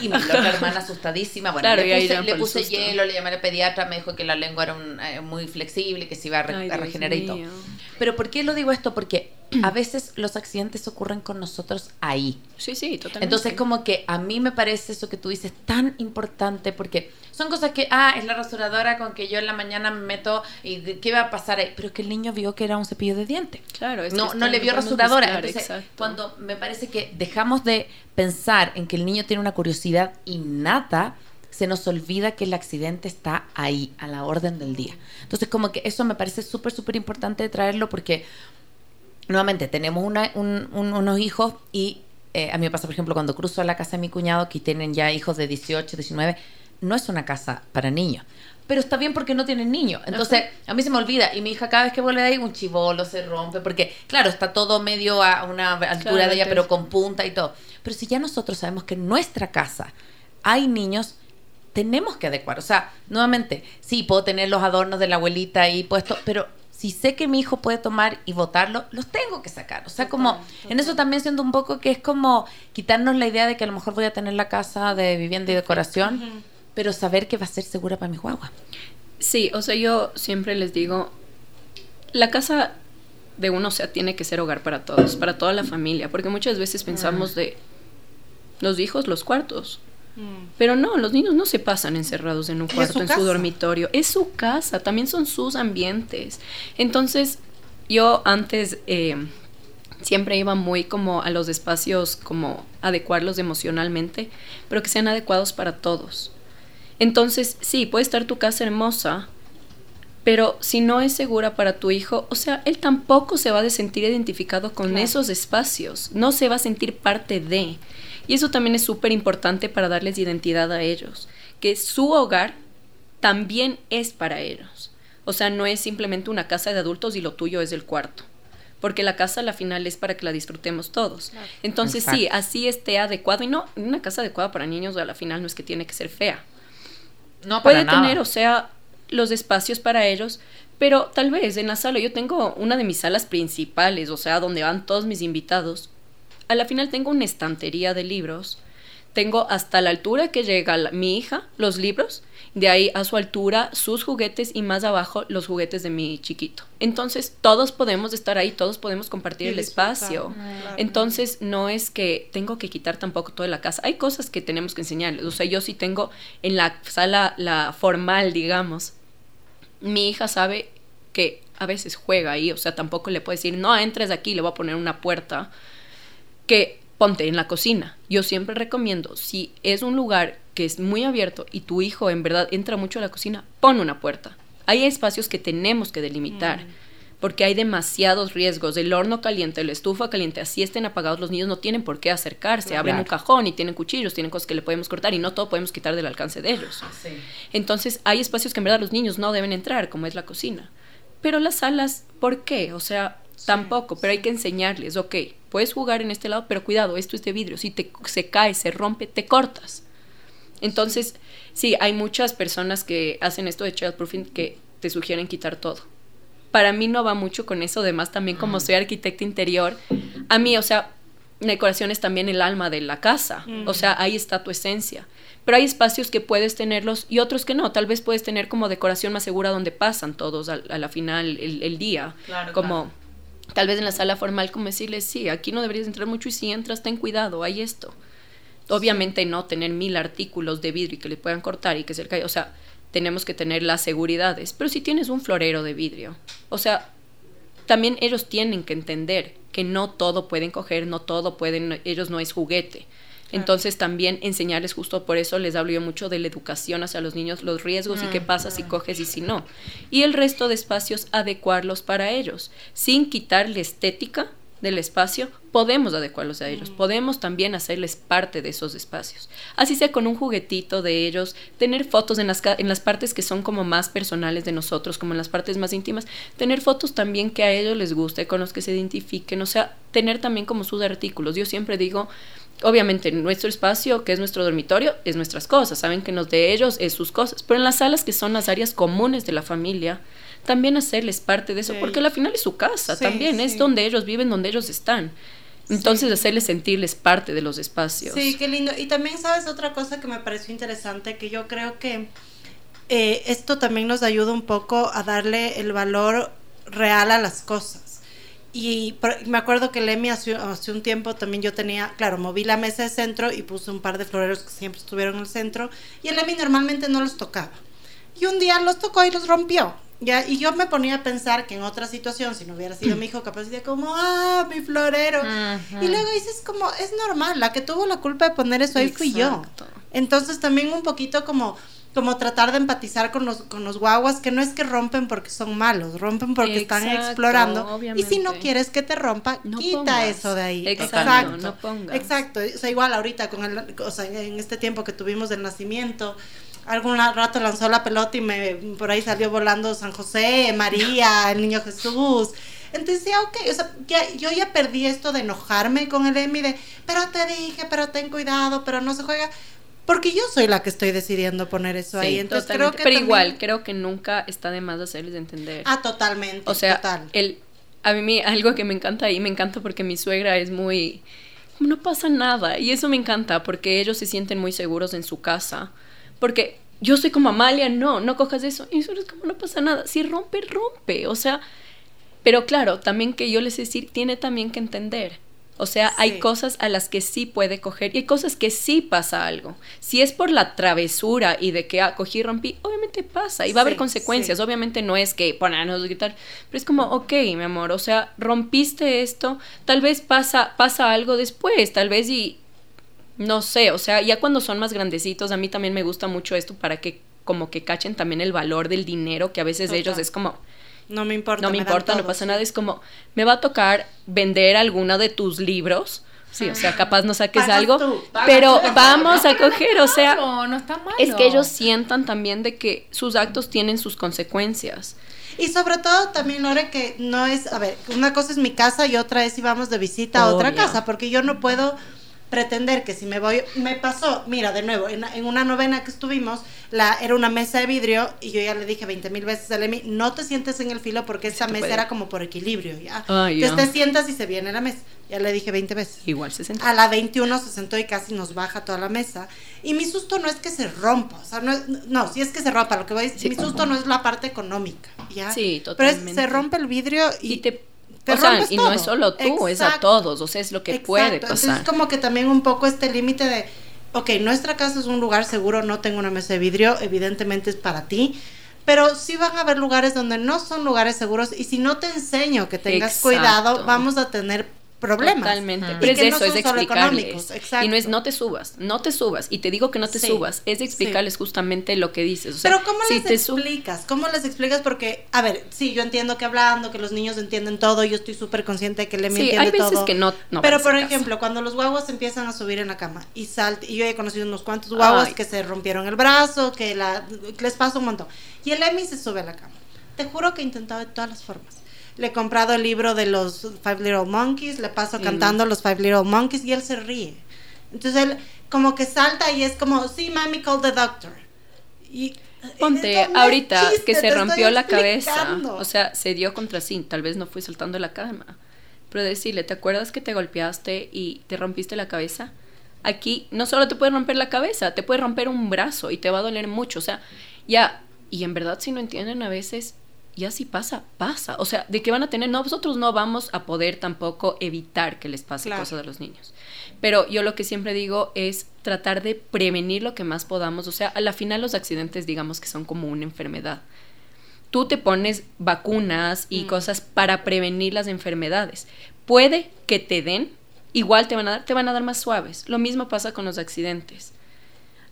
y mi otra hermana asustadísima, bueno,
Claro,
le puse, le hielo, le llamé al pediatra, me dijo que la lengua era un, eh, muy flexible, que se iba a, re-
Ay,
a
Dios
regenerar y todo. Pero ¿por qué lo digo esto? Porque a veces los accidentes ocurren con nosotros ahí.
Sí, sí, totalmente.
Entonces, como que a mí me parece eso que tú dices tan importante porque son cosas que, ah, es la rasuradora con que yo en la mañana me meto y qué va a pasar ahí. Pero es que el niño vio que era un cepillo de dientes.
Claro, es
no, no le vio rasuradora.
mezclar,
Entonces, cuando me parece que dejamos de pensar en que el niño tiene una curiosidad innata, se nos olvida que el accidente está ahí, a la orden del día. Entonces, como que eso me parece súper, súper importante traerlo porque nuevamente tenemos un- unos hijos y eh, a mí me pasa, por ejemplo, cuando cruzo a la casa de mi cuñado, que tienen ya hijos de 18, 19, no es una casa para niños. Pero está bien porque no tienen niños. Entonces, a mí se me olvida. Y mi hija cada vez que vuelve de ahí, un chivolo se rompe. Porque, claro, está todo medio a una altura
Claro,
de ella, pero con punta y todo. Pero si ya nosotros sabemos que en nuestra casa hay niños, tenemos que adecuar. O sea, nuevamente, sí, puedo tener los adornos de la abuelita ahí puestos, pero si sé que mi hijo puede tomar y botarlo, los tengo que sacar. O sea, como en eso también siento un poco que es como quitarnos la idea de que a lo mejor voy a tener la casa de vivienda y decoración, pero saber que va a ser segura para mi guagua.
Sí, o sea, yo siempre les digo, la casa de uno, o sea, tiene que ser hogar para todos, para toda la familia, porque muchas veces pensamos de los hijos, los cuartos. Pero no, los niños no se pasan encerrados en un cuarto,
su
en
casa.
su dormitorio. Es su casa, también son sus ambientes. Entonces, yo antes eh, siempre iba muy como a los espacios, como adecuarlos emocionalmente, pero que sean adecuados para todos. Entonces, sí, puede estar tu casa hermosa, pero si no es segura para tu hijo, o sea, él tampoco se va a sentir identificado con
Claro.
esos espacios, no se va a sentir parte de. Y eso también es súper importante para darles identidad a ellos, que su hogar también es para ellos. O sea, no es simplemente una casa de adultos y lo tuyo es el cuarto. Porque la casa a la final es para que la disfrutemos todos. Entonces sí, así esté adecuado. Y no, una casa adecuada para niños a la final no es que tiene que ser fea
No,
puede tener, o sea, los espacios para ellos, pero tal vez en la sala, yo tengo una de mis salas principales, o sea, donde van todos mis invitados. A la final tengo una estantería de libros. Tengo hasta la altura que llega la- mi hija, los libros, de ahí a su altura sus juguetes y más abajo los juguetes de mi chiquito. Entonces todos podemos estar ahí, todos podemos compartir
Y
el
disfrutar.
espacio.
Claro.
Entonces no es que tengo que quitar tampoco toda la casa. Hay cosas que tenemos que enseñarles. O sea, yo sí tengo en la sala, la formal, digamos, mi hija sabe que a veces juega ahí. O sea, tampoco le puedo decir, no entres aquí, le voy a poner una puerta. Que ponte en la cocina. Yo siempre recomiendo, si es un lugar que es muy abierto y tu hijo en verdad entra mucho a la cocina, pon una puerta. Hay espacios que tenemos que delimitar. Porque hay demasiados riesgos. El horno caliente, la estufa caliente, así estén apagados, los niños no tienen por qué acercarse. Abren un cajón y tienen cuchillos, tienen cosas que le podemos cortar y no todo podemos quitar del alcance de ellos. Entonces, hay espacios que en verdad los niños no deben entrar, como es la cocina. Pero las salas, ¿por qué? O sea, tampoco, pero hay que enseñarles, ok, puedes jugar en este lado, pero cuidado, esto es de vidrio, si te, se cae, se rompe, te cortas. Entonces, sí, hay muchas personas que hacen esto de childproofing que te sugieren quitar todo. Para mí no va mucho con eso, además también como soy arquitecta interior, a mí, o sea, la decoración es también el alma de la casa, o sea, ahí está tu esencia. Pero hay espacios que puedes tenerlos y otros que no. Tal vez puedes tener como decoración más segura donde pasan todos a, a la final el, el día.
Claro,
como tal vez en la sala formal como decirles, sí, aquí no deberías entrar mucho y si entras, ten cuidado, hay esto. Obviamente no tener mil artículos de vidrio y que le puedan cortar y que se le caiga. O sea, tenemos que tener las seguridades. Pero si tienes un florero de vidrio, o sea, también ellos tienen que entender que no todo pueden coger, no todo pueden, ellos no es juguete. Entonces también enseñarles justo por eso les hablo yo mucho de la educación hacia los niños, los riesgos y qué pasa si coges y si no. Y el resto de espacios adecuarlos para ellos, sin quitar la estética del espacio, podemos adecuarlos a ellos, podemos también hacerles parte de esos espacios. Así sea con un juguetito de ellos, tener fotos en las, en las partes que son como más personales de nosotros, como en las partes más íntimas, tener fotos también que a ellos les guste, con los que se identifiquen, o sea, tener también como sus artículos. Yo siempre digo, obviamente nuestro espacio, que es nuestro dormitorio, es nuestras cosas, saben que los de ellos es sus cosas, pero en las salas que son las áreas comunes de la familia, también hacerles parte de eso,
Sí.
porque al final es su casa,
Sí,
también es donde ellos viven, donde ellos están. Entonces, hacerles sentirles parte de los espacios.
Sí, qué lindo. Y también, ¿sabes? Otra cosa que me pareció interesante, que yo creo que eh, esto también nos ayuda un poco a darle el valor real a las cosas. y me acuerdo que Lemmy hace, hace un tiempo también yo tenía, claro, moví la mesa de centro y puse un par de floreros que siempre estuvieron en el centro y el Lemmy normalmente no los tocaba. Y un día los tocó y los rompió. Ya, y yo me ponía a pensar que en otra situación, si no hubiera sido mi hijo, capaz diría como, ah, mi florero. Y luego dices como, es normal, la que tuvo la culpa de poner eso ahí fui yo.
Exacto.
Entonces también un poquito como como tratar de empatizar con los, con los guaguas, que no es que rompen porque son malos, rompen porque están
Exacto,
explorando. Y si no quieres que te rompa,
No
quita
pongas.
eso de ahí.
Exacto, no pongas.
Exacto. O sea, igual ahorita, con el, o sea, en este tiempo que tuvimos del nacimiento, algún rato lanzó la pelota y me por ahí salió volando San José, María, el niño Jesús. Entonces decía, ok, o sea, ya- yo ya perdí esto de enojarme con el Emi de, pero te dije, pero ten cuidado, pero no se juega. Porque yo soy la que estoy decidiendo poner eso
Sí,
ahí. Entonces creo
totalmente.
que
Pero
también-
igual, creo que nunca está de más hacerles entender.
Ah, totalmente.
o sea,
total.
el, a mí algo que me encanta ahí, me encanta porque mi suegra es muy... No pasa nada. Y eso me encanta porque ellos se sienten muy seguros en su casa. Porque yo soy como Amalia, no, no cojas eso. Y eso es como, no pasa nada. Si rompe, rompe. O sea, pero claro, también que yo les decir, tiene también que entender. O sea, hay cosas a las que sí puede coger y hay cosas que sí pasa algo. Si es por la travesura y de que ah, cogí y rompí, obviamente pasa y va a haber consecuencias.
sí.
Obviamente no es que ponernos a gritar, pero es como, ok, mi amor, o sea, rompiste esto, tal vez pasa, pasa algo después, tal vez y no sé, o sea, ya cuando son más grandecitos, a mí también me gusta mucho esto para que como que cachen también el valor del dinero, que a veces ellos
Total.
es como,
no me importa.
no me importa, no pasa nada. Es como, me va a tocar vender alguno de tus libros. Sí, o sea, capaz no saques
Pagas
algo,
tú,
pero vamos a coger, o sea,
No, no está mal.
es que ellos sientan también de que sus actos tienen sus consecuencias.
Y sobre todo también, Lore, que no es, a ver, una cosa es mi casa y otra es si vamos de visita a otra casa, porque yo no puedo pretender que si me voy, me pasó, mira, de nuevo, en, en una novena que estuvimos, la, era una mesa de vidrio y yo ya le dije 20 mil veces a Lemi, no te sientes en el filo porque esa mesa
puede.
era como por equilibrio, ¿ya?
Ay,
Entonces
ya.
te sientas y se viene la mesa, ya le dije 20 veces.
Igual se siente.
A la 21 se sentó y casi nos baja toda la mesa. Y mi susto no es que se rompa, o sea, no, es- no si es que se rompa, lo que voy a decir,
Sí.
mi susto no es la parte económica, ¿ya?
Sí,
Pero es,
totalmente.
se rompe el vidrio y,
Y te,
te
o sea, y no es solo tú, es a todos, o sea, es lo que puede pasar.
Entonces como que también un poco este límite de, ok, nuestra casa es un lugar seguro, no tengo una mesa de vidrio, evidentemente es para ti, pero sí van a haber lugares donde no son lugares seguros y si no te enseño que tengas
Exacto.
cuidado, vamos a tener problemas.
Totalmente.
Mm.
Pero es eso,
no
es explicarles. Y no es no te subas, no te subas. Y te digo que no te
Sí.
subas, es explicarles justamente lo que dices. O sea,
Pero ¿cómo
si
les
te
explicas? ¿Cómo les explicas? Porque, a ver, sí, yo entiendo que hablando, que los niños entienden todo, yo estoy súper consciente de que le
Sí,
entiende
hay veces
todo.
que no- no
Pero, por
caso.
ejemplo, cuando los guaguas empiezan a subir en la cama y salta, y yo he conocido unos cuantos guaguas
Ay.
que se rompieron el brazo, que la, les pasa un montón. Y el Emi se sube a la cama. Te juro que he intentado de todas las formas. Le he comprado el libro de los Five Little Monkeys, le paso
Sí,
cantando los Five Little Monkeys y él se ríe. Entonces él como que salta y es como, sí, mami, call the doctor. Y,
Ponte,
no es
ahorita
chiste,
que se rompió la cabeza, o sea, se dio contra sí, tal vez no fui saltando de la cama, pero decirle, ¿te acuerdas que te golpeaste y te rompiste la cabeza? Aquí no solo te puede romper la cabeza, te puede romper un brazo y te va a doler mucho, o sea, ya, y en verdad si no entienden a veces, ya si pasa, pasa, o sea, de que van a tener, no, nosotros no vamos a poder tampoco evitar que les pase
Claro.
cosas a los niños. Pero yo lo que siempre digo es tratar de prevenir lo que más podamos. O sea, a la final los accidentes digamos que son como una enfermedad. Tú te pones vacunas y cosas para prevenir las enfermedades. Puede que te den, igual te van a dar, te van a dar más suaves. Lo mismo pasa con los accidentes.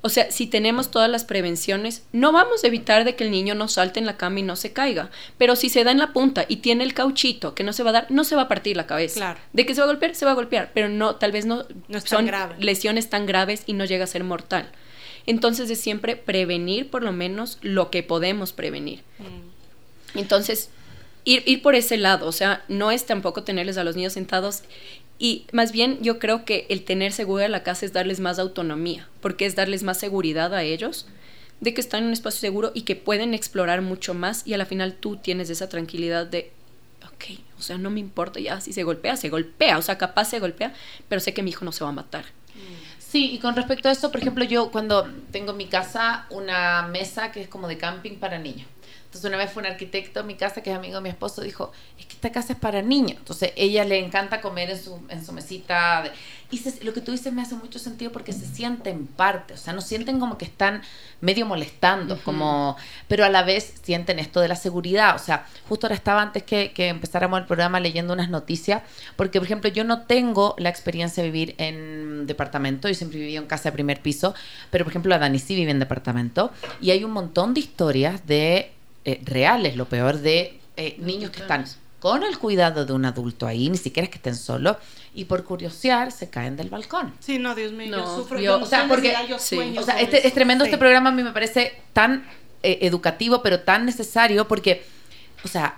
O sea, si tenemos todas las prevenciones, no vamos a evitar de que el niño no salte en la cama y no se caiga. Pero si se da en la punta y tiene el cauchito que no se va a dar, no se va a partir la cabeza.
Claro.
De que se va a golpear, se va a golpear, pero no, tal vez no, son
grave.
lesiones tan graves y no llega a ser mortal. Entonces es siempre prevenir por lo menos lo que podemos prevenir. Entonces, ir, ir por ese lado, o sea, no es tampoco tenerles a los niños sentados y más bien yo creo que el tener segura la casa es darles más autonomía, porque es darles más seguridad a ellos de que están en un espacio seguro y que pueden explorar mucho más y a la final tú tienes esa tranquilidad de, ok, o sea, no me importa ya, si se golpea, se golpea, o sea, capaz se golpea, pero sé que mi hijo no se va a matar.
Sí, y con respecto a eso, por ejemplo, yo cuando tengo en mi casa una mesa que es como de camping para niños. Entonces una vez fue un arquitecto a mi casa, que es amigo de mi esposo, dijo, es que esta casa es para niños. Entonces ella le encanta comer en su, en su mesita. de- y se- lo que tú dices me hace mucho sentido porque se sienten parte, o sea, no sienten como que están medio molestando, como, pero a la vez sienten esto de la seguridad. O sea, justo ahora estaba antes que, que empezáramos el programa leyendo unas noticias, porque por ejemplo yo no tengo la experiencia de vivir en departamento, yo siempre viví en casa de primer piso, pero por ejemplo la Dani sí vive en departamento y hay un montón de historias de eh, reales, lo peor de eh, niños que están con el cuidado de un adulto ahí, ni siquiera es que estén solos, y por curiosear se caen del balcón.
Sí, no, Dios mío,
No,
yo sufro.
yo-
o sea, porque-
ansiedad, yo
sí.
sueño
O sea,
con
este, es tremendo
Sí.
este programa, a mí me parece tan eh, educativo, pero tan necesario, porque, o sea,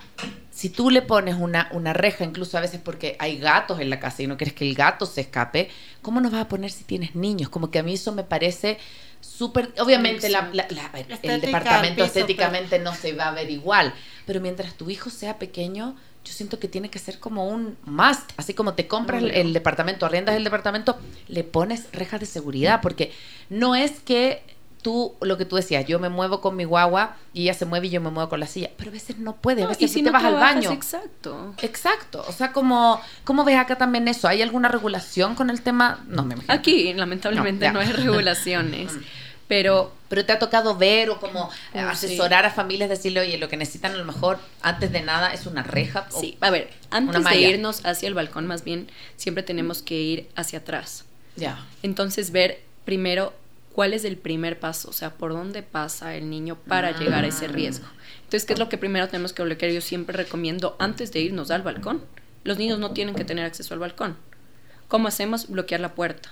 si tú le pones una, una reja, incluso a veces porque hay gatos en la casa y no quieres que el gato se escape, ¿cómo nos vas a poner si tienes niños? Como que a mí eso me parece súper... Obviamente la- la- la- el
Estética,
departamento
piso,
estéticamente no se va a ver igual, pero mientras tu hijo sea pequeño... Yo siento que tiene que ser como un must, así como te compras el, el departamento, arriendas el departamento, le pones rejas de seguridad, porque no es que tú, lo que tú decías, yo me muevo con mi guagua y ella se mueve y yo me muevo con la silla, pero a veces no puede, a
No,
veces tú
si
te
no
vas al baño.
Exacto.
Exacto, o sea, como, ¿cómo ves acá también eso? ¿Hay alguna regulación con el tema? No, me imagino.
Aquí, lamentablemente,
No,
no, hay regulaciones. pero
Pero te ha tocado ver o como eh,
Oh,
asesorar a familias, decirle, oye, lo que necesitan a lo mejor antes de nada es una reja. o-
sí, a ver, antes de irnos hacia el balcón, más bien, siempre tenemos que ir hacia atrás.
Ya.
Entonces, ver primero cuál es el primer paso, o sea, por dónde pasa el niño para llegar a ese riesgo. Entonces, ¿qué es lo que primero tenemos que bloquear? Yo siempre recomiendo antes de irnos al balcón. Los niños no tienen que tener acceso al balcón. ¿Cómo hacemos? Bloquear la puerta.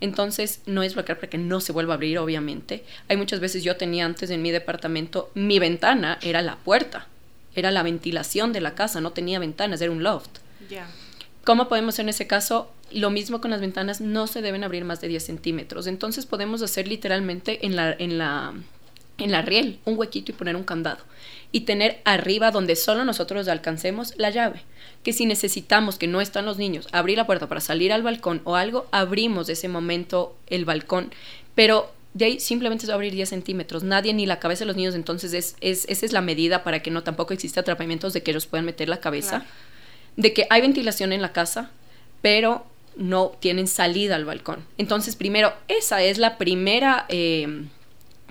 Entonces, no es bloquear para que no se vuelva a abrir, obviamente. Hay muchas veces, yo tenía antes en mi departamento, mi ventana era la puerta, era la ventilación de la casa, no tenía ventanas, era un loft.
Ya.
¿Cómo podemos en ese caso? Lo mismo con las ventanas, no se deben abrir más de 10 centímetros. Entonces podemos hacer literalmente en la, en la, en la riel un huequito y poner un candado. Y tener arriba, donde solo nosotros alcancemos, la llave. Que si necesitamos, que no están los niños, abrir la puerta para salir al balcón o algo, abrimos de ese momento el balcón. Pero de ahí simplemente se va a abrir 10 centímetros. Nadie ni la cabeza de los niños, entonces es, es, esa es la medida para que no tampoco exista atrapamientos de que ellos puedan meter la cabeza
Claro.
de que hay ventilación en la casa, pero no tienen salida al balcón. Entonces, primero, esa es la primera, eh,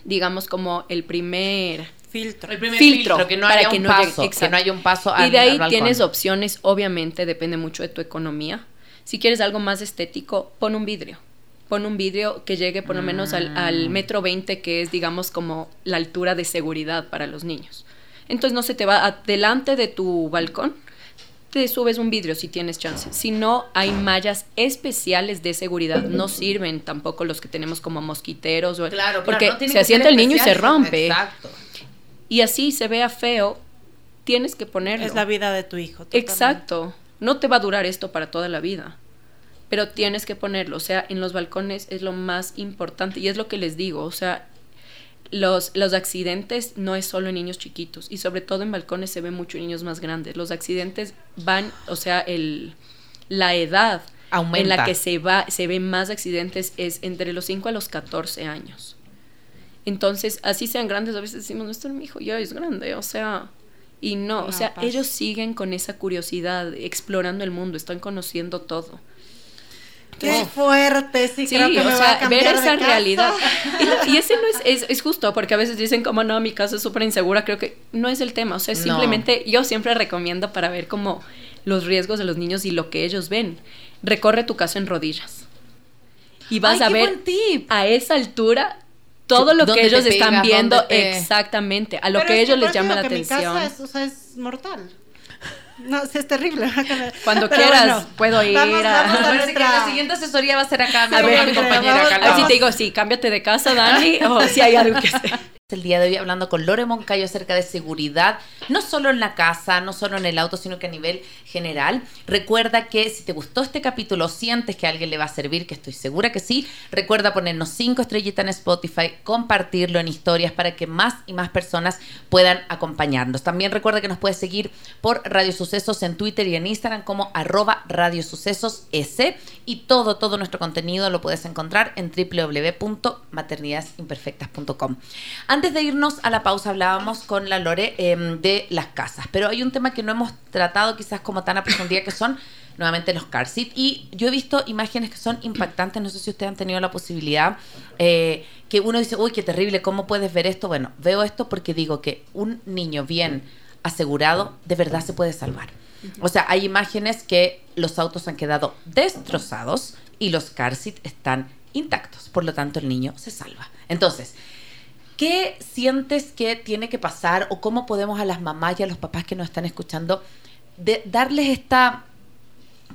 digamos, como el primer
Filtro.
El primer
filtro,
filtro, que no
para
haya
que
un
no llegue-
paso, que
exacto.
no haya un paso al
Y de ahí
al balcón.
tienes opciones, obviamente, depende mucho de tu economía. Si quieres algo más estético, pon un vidrio. Pon un vidrio que llegue por lo menos al, al
Mm.
metro 20, que es, digamos, como la altura de seguridad para los niños. Entonces no se te va adelante de tu balcón, te subes un vidrio si tienes chance. Si no, hay mallas especiales de seguridad. No sirven tampoco los que tenemos como mosquiteros. O,
Claro, claro,
porque
no
se asienta el niño y se rompe.
Exacto.
Y así se vea feo, tienes que ponerlo.
Es la vida de tu hijo. totalmente.
Exacto. No te va a durar esto para toda la vida. Pero tienes que ponerlo. O sea, en los balcones es lo más importante. Y es lo que les digo. O sea, los, los accidentes no es solo en niños chiquitos. Y sobre todo en balcones se ve mucho en niños más grandes. Los accidentes van, o sea, el, la edad en
Aumenta.
la que se, va, se ven más accidentes es entre los 5 a los 14 años. Entonces, así sean grandes, a veces decimos, nuestro hijo ya es grande, o sea, y no, o sea,
pasa.
ellos siguen con esa curiosidad, explorando el mundo, están conociendo todo.
Qué fuerte, sí,
Sí,
creo que me
o
a
sea,
cambiar
ver
de
esa
casa.
realidad. Y, ese no es, es, es justo, porque a veces dicen como, no, mi casa es súper insegura, creo que no es el tema, o sea,
No.
simplemente yo siempre recomiendo para ver como los riesgos de los niños y lo que ellos ven. Recorre tu casa en rodillas. Y vas
Ay,
a ver a esa altura todo lo
¿Dónde
que ellos están viendo
¿Dónde te-
exactamente, a lo
Pero
que ellos les llama la
que mi
atención.
casa es, o sea, es mortal. No, sí, es terrible.
Cuando
Pero
quieras, puedo ir
vamos,
a-
vamos a
Parece que
nuestra-
la siguiente asesoría va a ser acá. A ver, mi compañera
vamos-
acá.
Así te digo, sí, cámbiate de casa, Dani, o si hay algo que hacer.
El día de hoy hablando con Lore Moncayo acerca de seguridad, no solo en la casa, no solo en el auto, sino que a nivel general. Recuerda que si te gustó este capítulo, sientes que alguien le va a servir, que estoy segura que sí, recuerda ponernos cinco estrellitas en Spotify, compartirlo en historias para que más y más personas puedan acompañarnos. También recuerda que nos puedes seguir por Radio Sucesos en Twitter y en Instagram como arroba Radio Sucesos S y todo, todo nuestro contenido lo puedes encontrar en www.maternidadesimperfectas.com. Antes Antes de irnos a la pausa hablábamos con la Lore em, de las casas, pero hay un tema que no hemos tratado quizás como tan a profundidad que son nuevamente los car. Y yo he visto imágenes que son impactantes, no sé si ustedes han tenido la posibilidad, eh, que uno dice, uy, qué terrible, ¿cómo puedes ver esto? Bueno, veo esto porque digo que un niño bien asegurado de verdad se puede salvar. O sea, hay imágenes que los autos han quedado destrozados y los car están intactos, por lo tanto el niño se salva. Entonces, ¿qué sientes que tiene que pasar o cómo podemos a las mamás y a los papás que nos están escuchando darles esta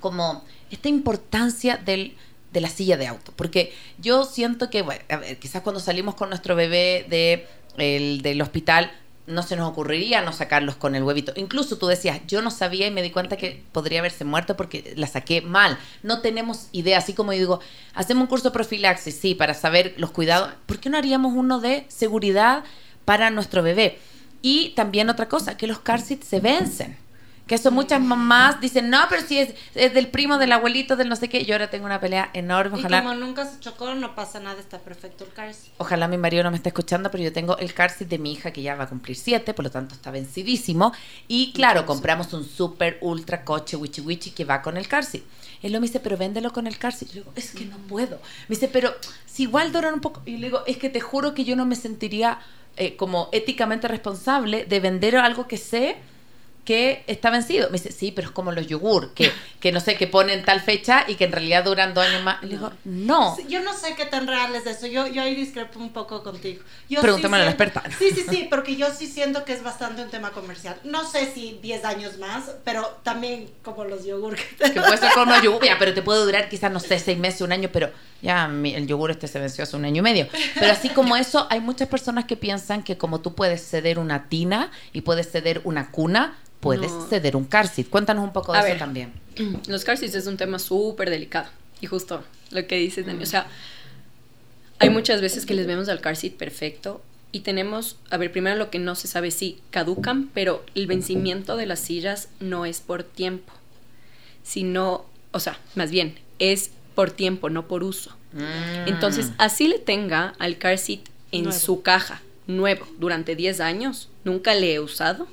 como esta importancia del, de la silla de auto. Porque yo siento que, a ver, quizás cuando salimos con nuestro bebé de, el, del hospital, no se nos ocurriría no sacarlos con el huevito. Incluso tú decías, yo no sabía y me di cuenta que podría haberse muerto porque la saqué mal. No tenemos idea, así como yo digo, hacemos un curso de profilaxis, sí, para saber los cuidados. ¿Por qué no haríamos uno de seguridad para nuestro bebé? Y también otra cosa, que los car se vencen. Que eso muchas mamás dicen, no, pero si es, del primo, del abuelito, del no sé qué. Yo ahora tengo una pelea enorme.
Ojalá. Y como nunca se chocó, no pasa nada, está perfecto el car
Ojalá mi marido no me esté escuchando, pero yo tengo el car de mi hija que ya va a cumplir siete, por lo tanto está vencidísimo. Y claro, compramos un super ultra coche wichi wichi que va con el car Él lo me dice, pero véndelo con el car Yo digo, es que no puedo. Me dice, pero si igual duran un poco. Y le digo, es que te juro que yo no me sentiría eh, como éticamente responsable de vender algo que sé que está vencido. Me dice, sí, pero es como los yogur, que, que no sé, que ponen tal fecha y que en realidad duran dos años más. le digo, no.
Yo no sé qué tan real es eso. Yo, yo ahí discrepo un poco contigo. Yo
Pregúntame a la experta.
Sí, sí, sí, porque yo sí siento que es bastante un tema comercial. No sé si 10 años más, pero también como los yogur.
Que, puede ser como yogur, pero te puede durar quizás, no sé, seis meses, un año, pero ya el yogur este se venció hace un año y medio. Pero así como eso, hay muchas personas que piensan que como tú puedes ceder una tina y puedes ceder una cuna, puedes ceder un car Cuéntanos un poco de eso también.
Los car es un tema súper delicado. Y justo lo que dices, Dani. O sea, hay muchas veces que les vemos al car perfecto y tenemos, a ver, primero lo que no se sabe, sí, caducan, pero el vencimiento de las sillas no es por tiempo, sino, o sea, más bien, es por tiempo, no por uso. Mm. Entonces, así le tenga al car en su caja, nuevo, durante 10 años, nunca le he usado,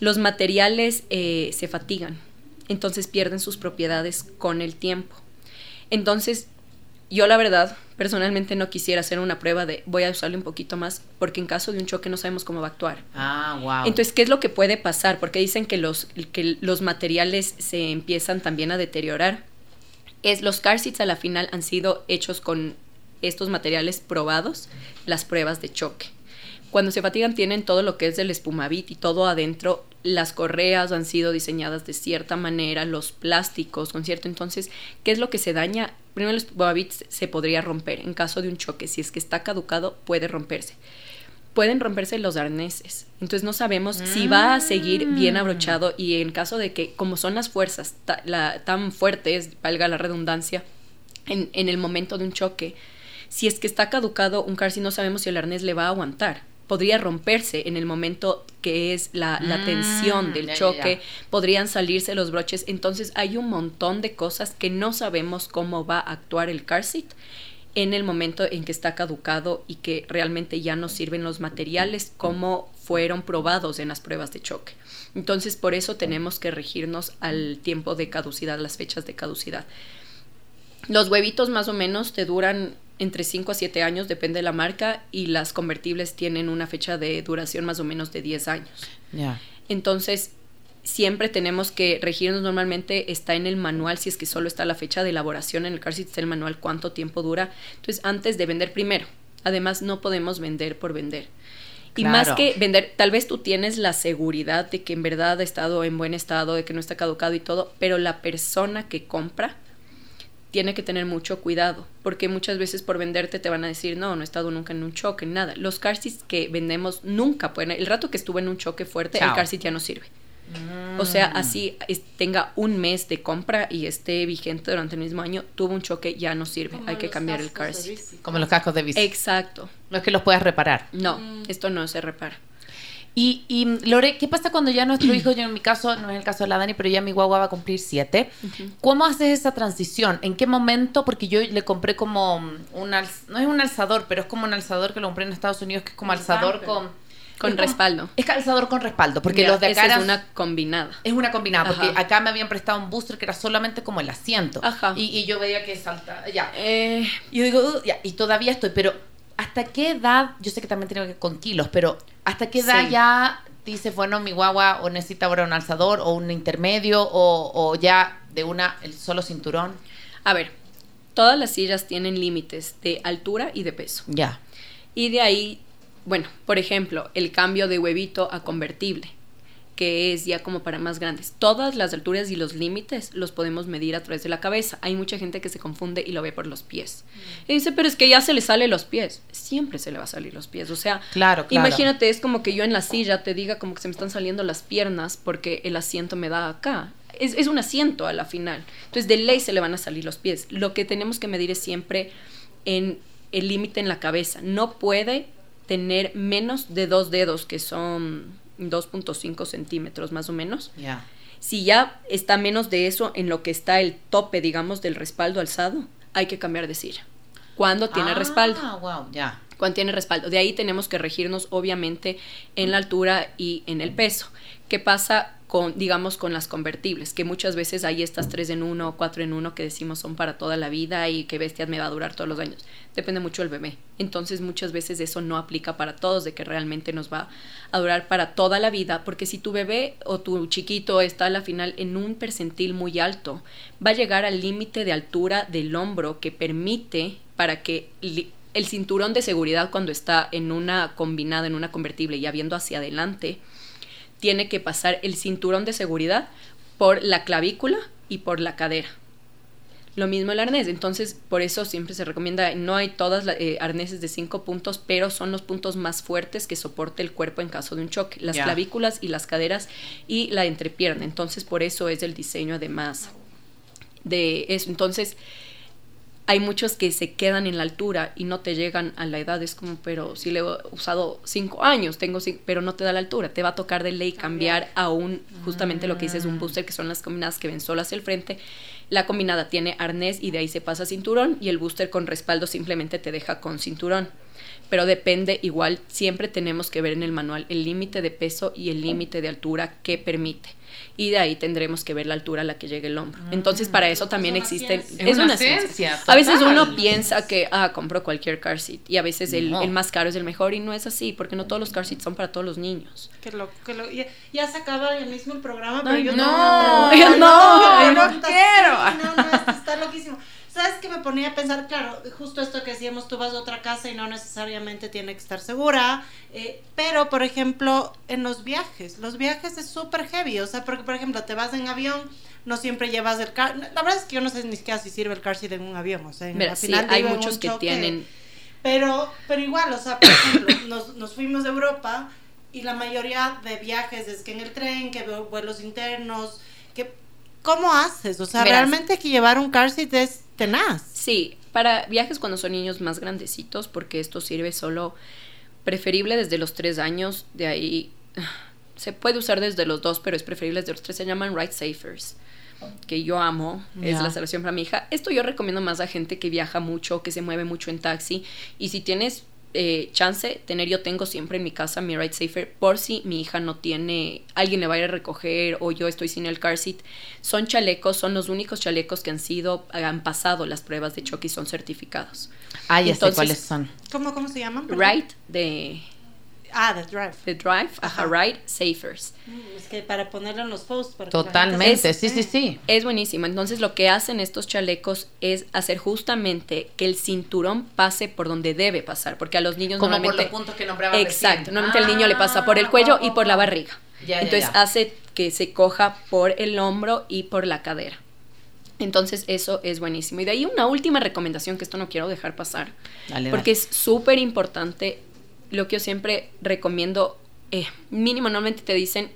los materiales eh, se fatigan, entonces pierden sus propiedades con el tiempo. Entonces, yo la verdad, personalmente no quisiera hacer una prueba de voy a usarle un poquito más, porque en caso de un choque no sabemos cómo va a actuar.
Ah, wow.
Entonces, ¿qué es lo que puede pasar? Porque dicen que los, que los materiales se empiezan también a deteriorar. Es los car seats a la final han sido hechos con estos materiales probados, las pruebas de choque. Cuando se fatigan tienen todo lo que es el espumavit y todo adentro. Las correas han sido diseñadas de cierta manera, los plásticos con cierto. Entonces, ¿qué es lo que se daña? Primero el espumavit se podría romper en caso de un choque. Si es que está caducado, puede romperse. Pueden romperse los arneses. Entonces no sabemos si va a seguir bien mm. abrochado y en caso de que, como son las fuerzas tan fuertes, valga la redundancia, en, en el momento de un choque, si es que está caducado un car, si no sabemos si el arnés le va a aguantar podría romperse en el momento que es la, mm, tensión del choque, podrían salirse los broches, entonces hay un montón de cosas que no sabemos cómo va a actuar el car seat en el momento en que está caducado y que realmente ya no sirven los materiales como fueron probados en las pruebas de choque. Entonces, por eso tenemos que regirnos al tiempo de caducidad, las fechas de caducidad. Los huevitos más o menos te duran entre 5 a 7 años, depende de la marca, y las convertibles tienen una fecha de duración más o menos de 10 años. Entonces, siempre tenemos que regirnos normalmente, está en el manual, si es que solo está la fecha de elaboración en el car está el manual cuánto tiempo dura. Entonces, antes de vender primero, además no podemos vender por vender. Y más que vender, tal vez tú tienes la seguridad de que en verdad ha estado en buen estado, de que no está caducado y todo, pero la persona que compra tiene que tener mucho cuidado, porque muchas veces por venderte te van a decir, no, no he estado nunca en un choque, nada. Los car que vendemos nunca pueden, el rato que estuve en un choque fuerte, el car ya no sirve. O sea, mm. así tenga un mes de compra y esté vigente durante el mismo año, tuvo un choque, ya no sirve, hay que cambiar el car
Como los cascos de bici.
Exacto.
No es que los puedas reparar.
No, mm. esto no se repara.
Y, y, Lore, ¿qué pasa cuando ya nuestro hijo, yo en mi caso, no es el caso de la Dani, pero ya mi guagua va a cumplir siete? ¿Cómo haces esa transición? ¿En qué momento? Porque yo le compré como un, no es un alzador, pero es como un alzador que lo compré en Estados Unidos, que es como alzador con...
Con respaldo.
Es alzador con respaldo, porque
Ya,
los de acá
esa es una combinada.
es una combinada, porque
Ajá.
acá me habían prestado un booster que era solamente como el asiento.
Ajá.
Y, y yo veía que salta, ya.
Eh,
yo digo, "Uh, ya, y todavía estoy, pero ¿hasta qué edad? Yo sé que también tiene que ver con kilos, pero ¿hasta qué edad
Sí.
ya dices, bueno, mi guagua o necesita ahora un alzador o un intermedio o, o ya de una, el solo cinturón?
a ver, todas las sillas tienen límites de altura y de peso.
Ya.
Y de ahí, bueno, por ejemplo, el cambio de huevito a convertible, que es ya como para más grandes. Todas las alturas y los límites los podemos medir a través de la cabeza. Hay mucha gente que se confunde y lo ve por los pies. Y dice, pero es que ya se le sale los pies. Siempre se le va a salir los pies. O sea,
Claro, claro.
imagínate, es como que yo en la silla te diga como que se me están saliendo las piernas porque el asiento me da acá. Es, es un asiento a la final. Entonces, de ley se le van a salir los pies. Lo que tenemos que medir es siempre en el límite en la cabeza. No puede tener menos de dos dedos, que son 2.5 centímetros más o menos. Si ya está menos de eso en lo que está el tope, digamos, del respaldo alzado, hay que cambiar de silla. Cuando tiene
Ah,
respaldo
wow, ya.
cuando tiene respaldo. De ahí tenemos que regirnos obviamente en la altura y en el peso. ¿Qué pasa con, digamos, con las convertibles? Que muchas veces hay estas 3 en 1 o 4 en 1 que decimos son para toda la vida y que bestias me va a durar todos los años. Depende mucho del bebé. Entonces muchas veces eso no aplica para todos, de que realmente nos va a durar para toda la vida, porque si tu bebé o tu chiquito está a la final en un percentil muy alto, va a llegar al límite de altura del hombro que permite para que el cinturón de seguridad cuando está en una combinada, en una convertible y viendo hacia adelante, tiene que pasar el cinturón de seguridad por la clavícula y por la cadera. Lo mismo el arnés, entonces por eso siempre se recomienda, no hay todas las eh, arneses de cinco puntos, pero son los puntos más fuertes que soporte el cuerpo en caso de un choque, las clavículas y las caderas y la entrepierna, entonces por eso es el diseño además de eso. Entonces, hay muchos que se quedan en la altura y no te llegan a la edad. Es como, pero si le he usado cinco años, tengo cinco, pero no te da la altura. Te va a tocar de ley cambiar a un, justamente lo que dices, un booster, que son las combinadas que ven solo hacia el frente. La combinada tiene arnés y de ahí se pasa a cinturón y el booster con respaldo simplemente te deja con cinturón. Pero depende, igual, siempre tenemos que ver en el manual el límite de peso y el límite de altura que permite. Y de ahí tendremos que ver la altura a la que llegue el hombro. Entonces, para eso también
una
existen.
ciencia.
Es una ciencia,
A veces uno piensa que, ah, compro cualquier car seat. Y a veces el,
No.
el más caro es el mejor. Y no es así, porque no todos los car seats son para todos los niños.
Que lo, que lo- ya, ya se acaba el mismo el programa, pero
Ay,
yo
no,
una
no,
pregunta.
no
Está-
quiero.
sí, no, no, esto está loquísimo. ¿Sabes qué me ponía a pensar? Claro, justo esto que decíamos, tú vas a otra casa y no necesariamente tiene que estar segura, eh, pero por ejemplo, en los viajes, los viajes es súper heavy, o sea, porque por ejemplo, te vas en avión, no siempre llevas el car, la verdad es que yo no sé ni siquiera si sirve el car seat en un avión, o sea, en,
Mira,
al
sí,
final
hay muchos que tienen.
pero, pero igual, o sea, por ejemplo, nos, nos fuimos de Europa y la mayoría de viajes es que en el tren, que vu- vuelos internos, que ¿cómo haces? O sea,
Verás.
realmente hay que llevar un car seat es tenaz.
Sí, para viajes cuando son niños más grandecitos, porque esto sirve solo preferible desde los tres años, de ahí se puede usar desde los dos, pero es preferible desde los tres, se llaman Ride Safers, que yo amo, es la salvación para mi hija. Esto yo recomiendo más a gente que viaja mucho, que se mueve mucho en taxi, y si tienes eh, chance, tener yo tengo siempre en mi casa mi Ride Safer, por si mi hija no tiene, alguien le va a ir a recoger o yo estoy sin el car seat. Son chalecos, son los únicos chalecos que han sido, han pasado las pruebas de choque y son certificados.
Ah, ya
Entonces,
sé cuáles son.
¿Cómo, cómo se llaman?
Ride de,
Ah, The Drive.
de Drive,
Ajá.
ajá, Ride Safers.
Mm, Es que para ponerlo en los posts. para que la gente
Totalmente,
se-
sí, sí, sí.
Es buenísimo. Entonces lo que hacen estos chalecos es hacer justamente que el cinturón pase por donde debe pasar, porque a los niños
Como por
normalmente
los puntos que nombraba
Exacto,
recién.
normalmente el niño le pasa por el
Ah,
cuello y por la barriga.
Ya, ya,
Entonces
ya.
hace que se coja por el hombro y por la cadera. Entonces eso es buenísimo. Y de ahí una última recomendación que esto no quiero dejar pasar,
Dale,
porque
dale.
es súper importante lo que yo siempre recomiendo, eh, mínimo normalmente te dicen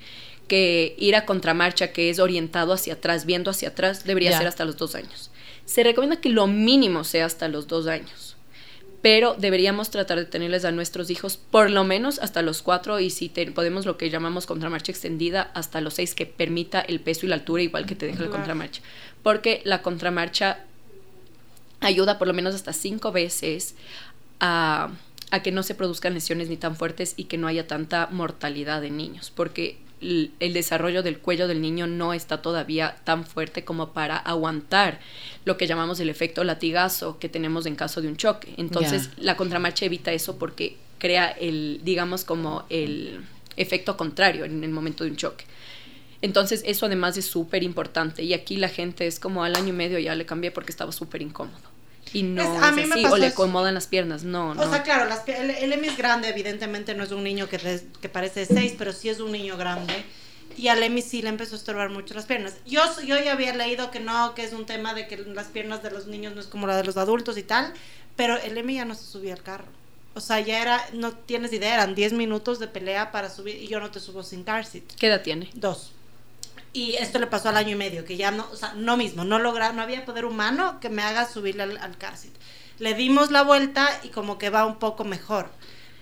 que ir a contramarcha, que es orientado hacia atrás, viendo hacia atrás, debería ser hasta los dos años. Se recomienda que lo mínimo sea hasta los dos años. pero deberíamos tratar de tenerles a nuestros hijos por lo menos hasta los cuatro y si te- podemos lo que llamamos contramarcha extendida hasta los seis que permita el peso y la altura igual que te deja
Claro.
contramarcha. Porque la contramarcha ayuda por lo menos hasta cinco veces a, a que no se produzcan lesiones ni tan fuertes y que no haya tanta mortalidad en niños, porque el desarrollo del cuello del niño no está todavía tan fuerte como para aguantar lo que llamamos el efecto latigazo que tenemos en caso de un choque. Entonces, la contramarcha evita eso porque crea el, digamos, como el efecto contrario en el momento de un choque. Entonces, eso además es súper importante. Y aquí la gente es como al año y medio ya le cambié porque estaba súper incómodo. Y no
Es- a mí me
así.
pasó
O le acomodan las piernas. No,
O
no.
sea, claro, las el, el Emi es grande, evidentemente no es un niño que, que parece de seis, pero sí es un niño grande. Y al Emi sí le empezó a estorbar mucho las piernas. Yo, yo ya había leído que no, que es un tema de que las piernas de los niños no es como la de los adultos y tal, pero el Emi ya no se subía al carro. O sea, ya era, no tienes idea, eran 10 minutos de pelea para subir y yo no te subo sin car seat.
¿Qué edad tiene?
Dos. Y esto le pasó al año y medio, que ya no, o sea, no mismo, no logra, no había poder humano que me haga subirle al, al seat. Le dimos la vuelta y como que va un poco mejor.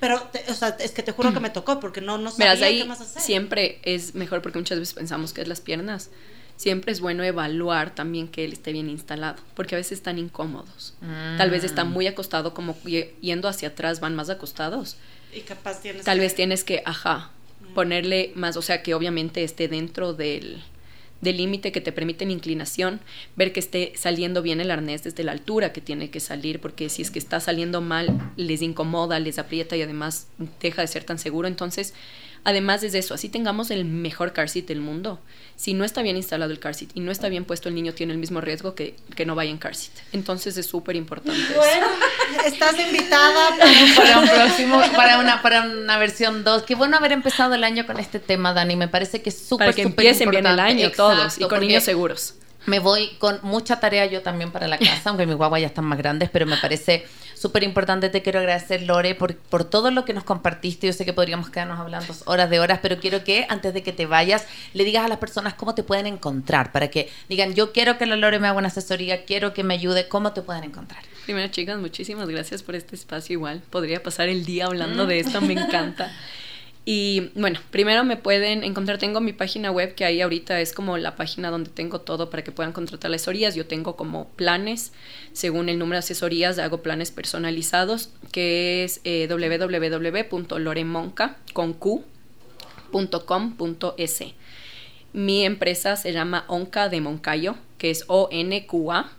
Pero, te- o sea, es que te juro que me tocó porque no, no sabía
Verás, ahí
qué más hacer.
siempre es mejor porque muchas veces pensamos que es las piernas. Siempre es bueno evaluar también que él esté bien instalado, porque a veces están incómodos. Tal vez está
Mm.
muy acostado, como yendo hacia atrás van más acostados.
Y capaz tienes
Tal
que-
vez tienes que, ajá, ponerle más, o sea, que obviamente esté dentro del del límite que te permite la inclinación, ver que esté saliendo bien el arnés desde la altura que tiene que salir, porque si es que está saliendo mal, les incomoda, les aprieta y además deja de ser tan seguro. Entonces, además es eso, así tengamos el mejor car seat del mundo. Si no está bien instalado el car seat y no está bien puesto, el niño tiene el mismo riesgo que, que no vaya en car seat. Entonces es súper importante.
Bueno, estás invitada. para-
un próximo, para una, para una versión 2. Qué bueno haber empezado el año con este tema, Dani. Me parece que es súper,
Para que empiecen bien el año todos y con
porque
niños seguros.
Me voy con mucha tarea yo también para la casa, aunque mis guaguas ya están más grandes, pero me parece súper importante. Te quiero agradecer, Lore, por, por todo lo que nos compartiste. Yo sé que podríamos quedarnos hablando horas de horas, pero quiero que antes de que te vayas, le digas a las personas cómo te pueden encontrar, para que digan, yo quiero que la Lore me haga una asesoría, quiero que me ayude, ¿cómo te pueden encontrar?
Primero, chicas, muchísimas gracias por este espacio. Igual podría pasar el día hablando de esto, me encanta. Y bueno, primero me pueden encontrar, tengo mi página web que ahí ahorita es como la página donde tengo todo para que puedan contratar las asesorías. Yo tengo como planes, según el número de asesorías, hago planes personalizados, que es eh, www.loremonca con Q, punto com punto es. Mi empresa se llama Onca de Moncayo, que es O-N-Q-A,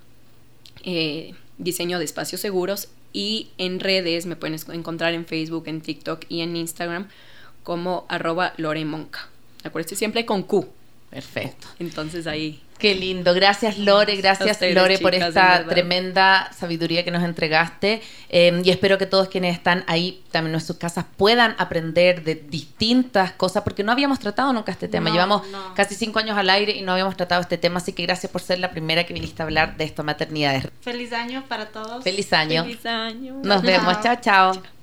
eh, diseño de espacios seguros. Y en redes me pueden encontrar en Facebook, en TikTok y en Instagram como arroba Loremonca. Acuérdense siempre con Q.
Perfecto.
Entonces ahí
Qué lindo. Gracias, Lore. Gracias,
ustedes,
Lore, por esta tremenda sabiduría que nos entregaste. Eh, y espero que todos quienes están ahí, también en sus casas, puedan aprender de distintas cosas, porque no habíamos tratado nunca este tema.
No,
Llevamos
no.
casi cinco años al aire y no habíamos tratado este tema, así que gracias por ser la primera que viniste a hablar de esto, maternidades.
Feliz año para todos.
Feliz año.
feliz año.
Nos vemos. Chao, chao.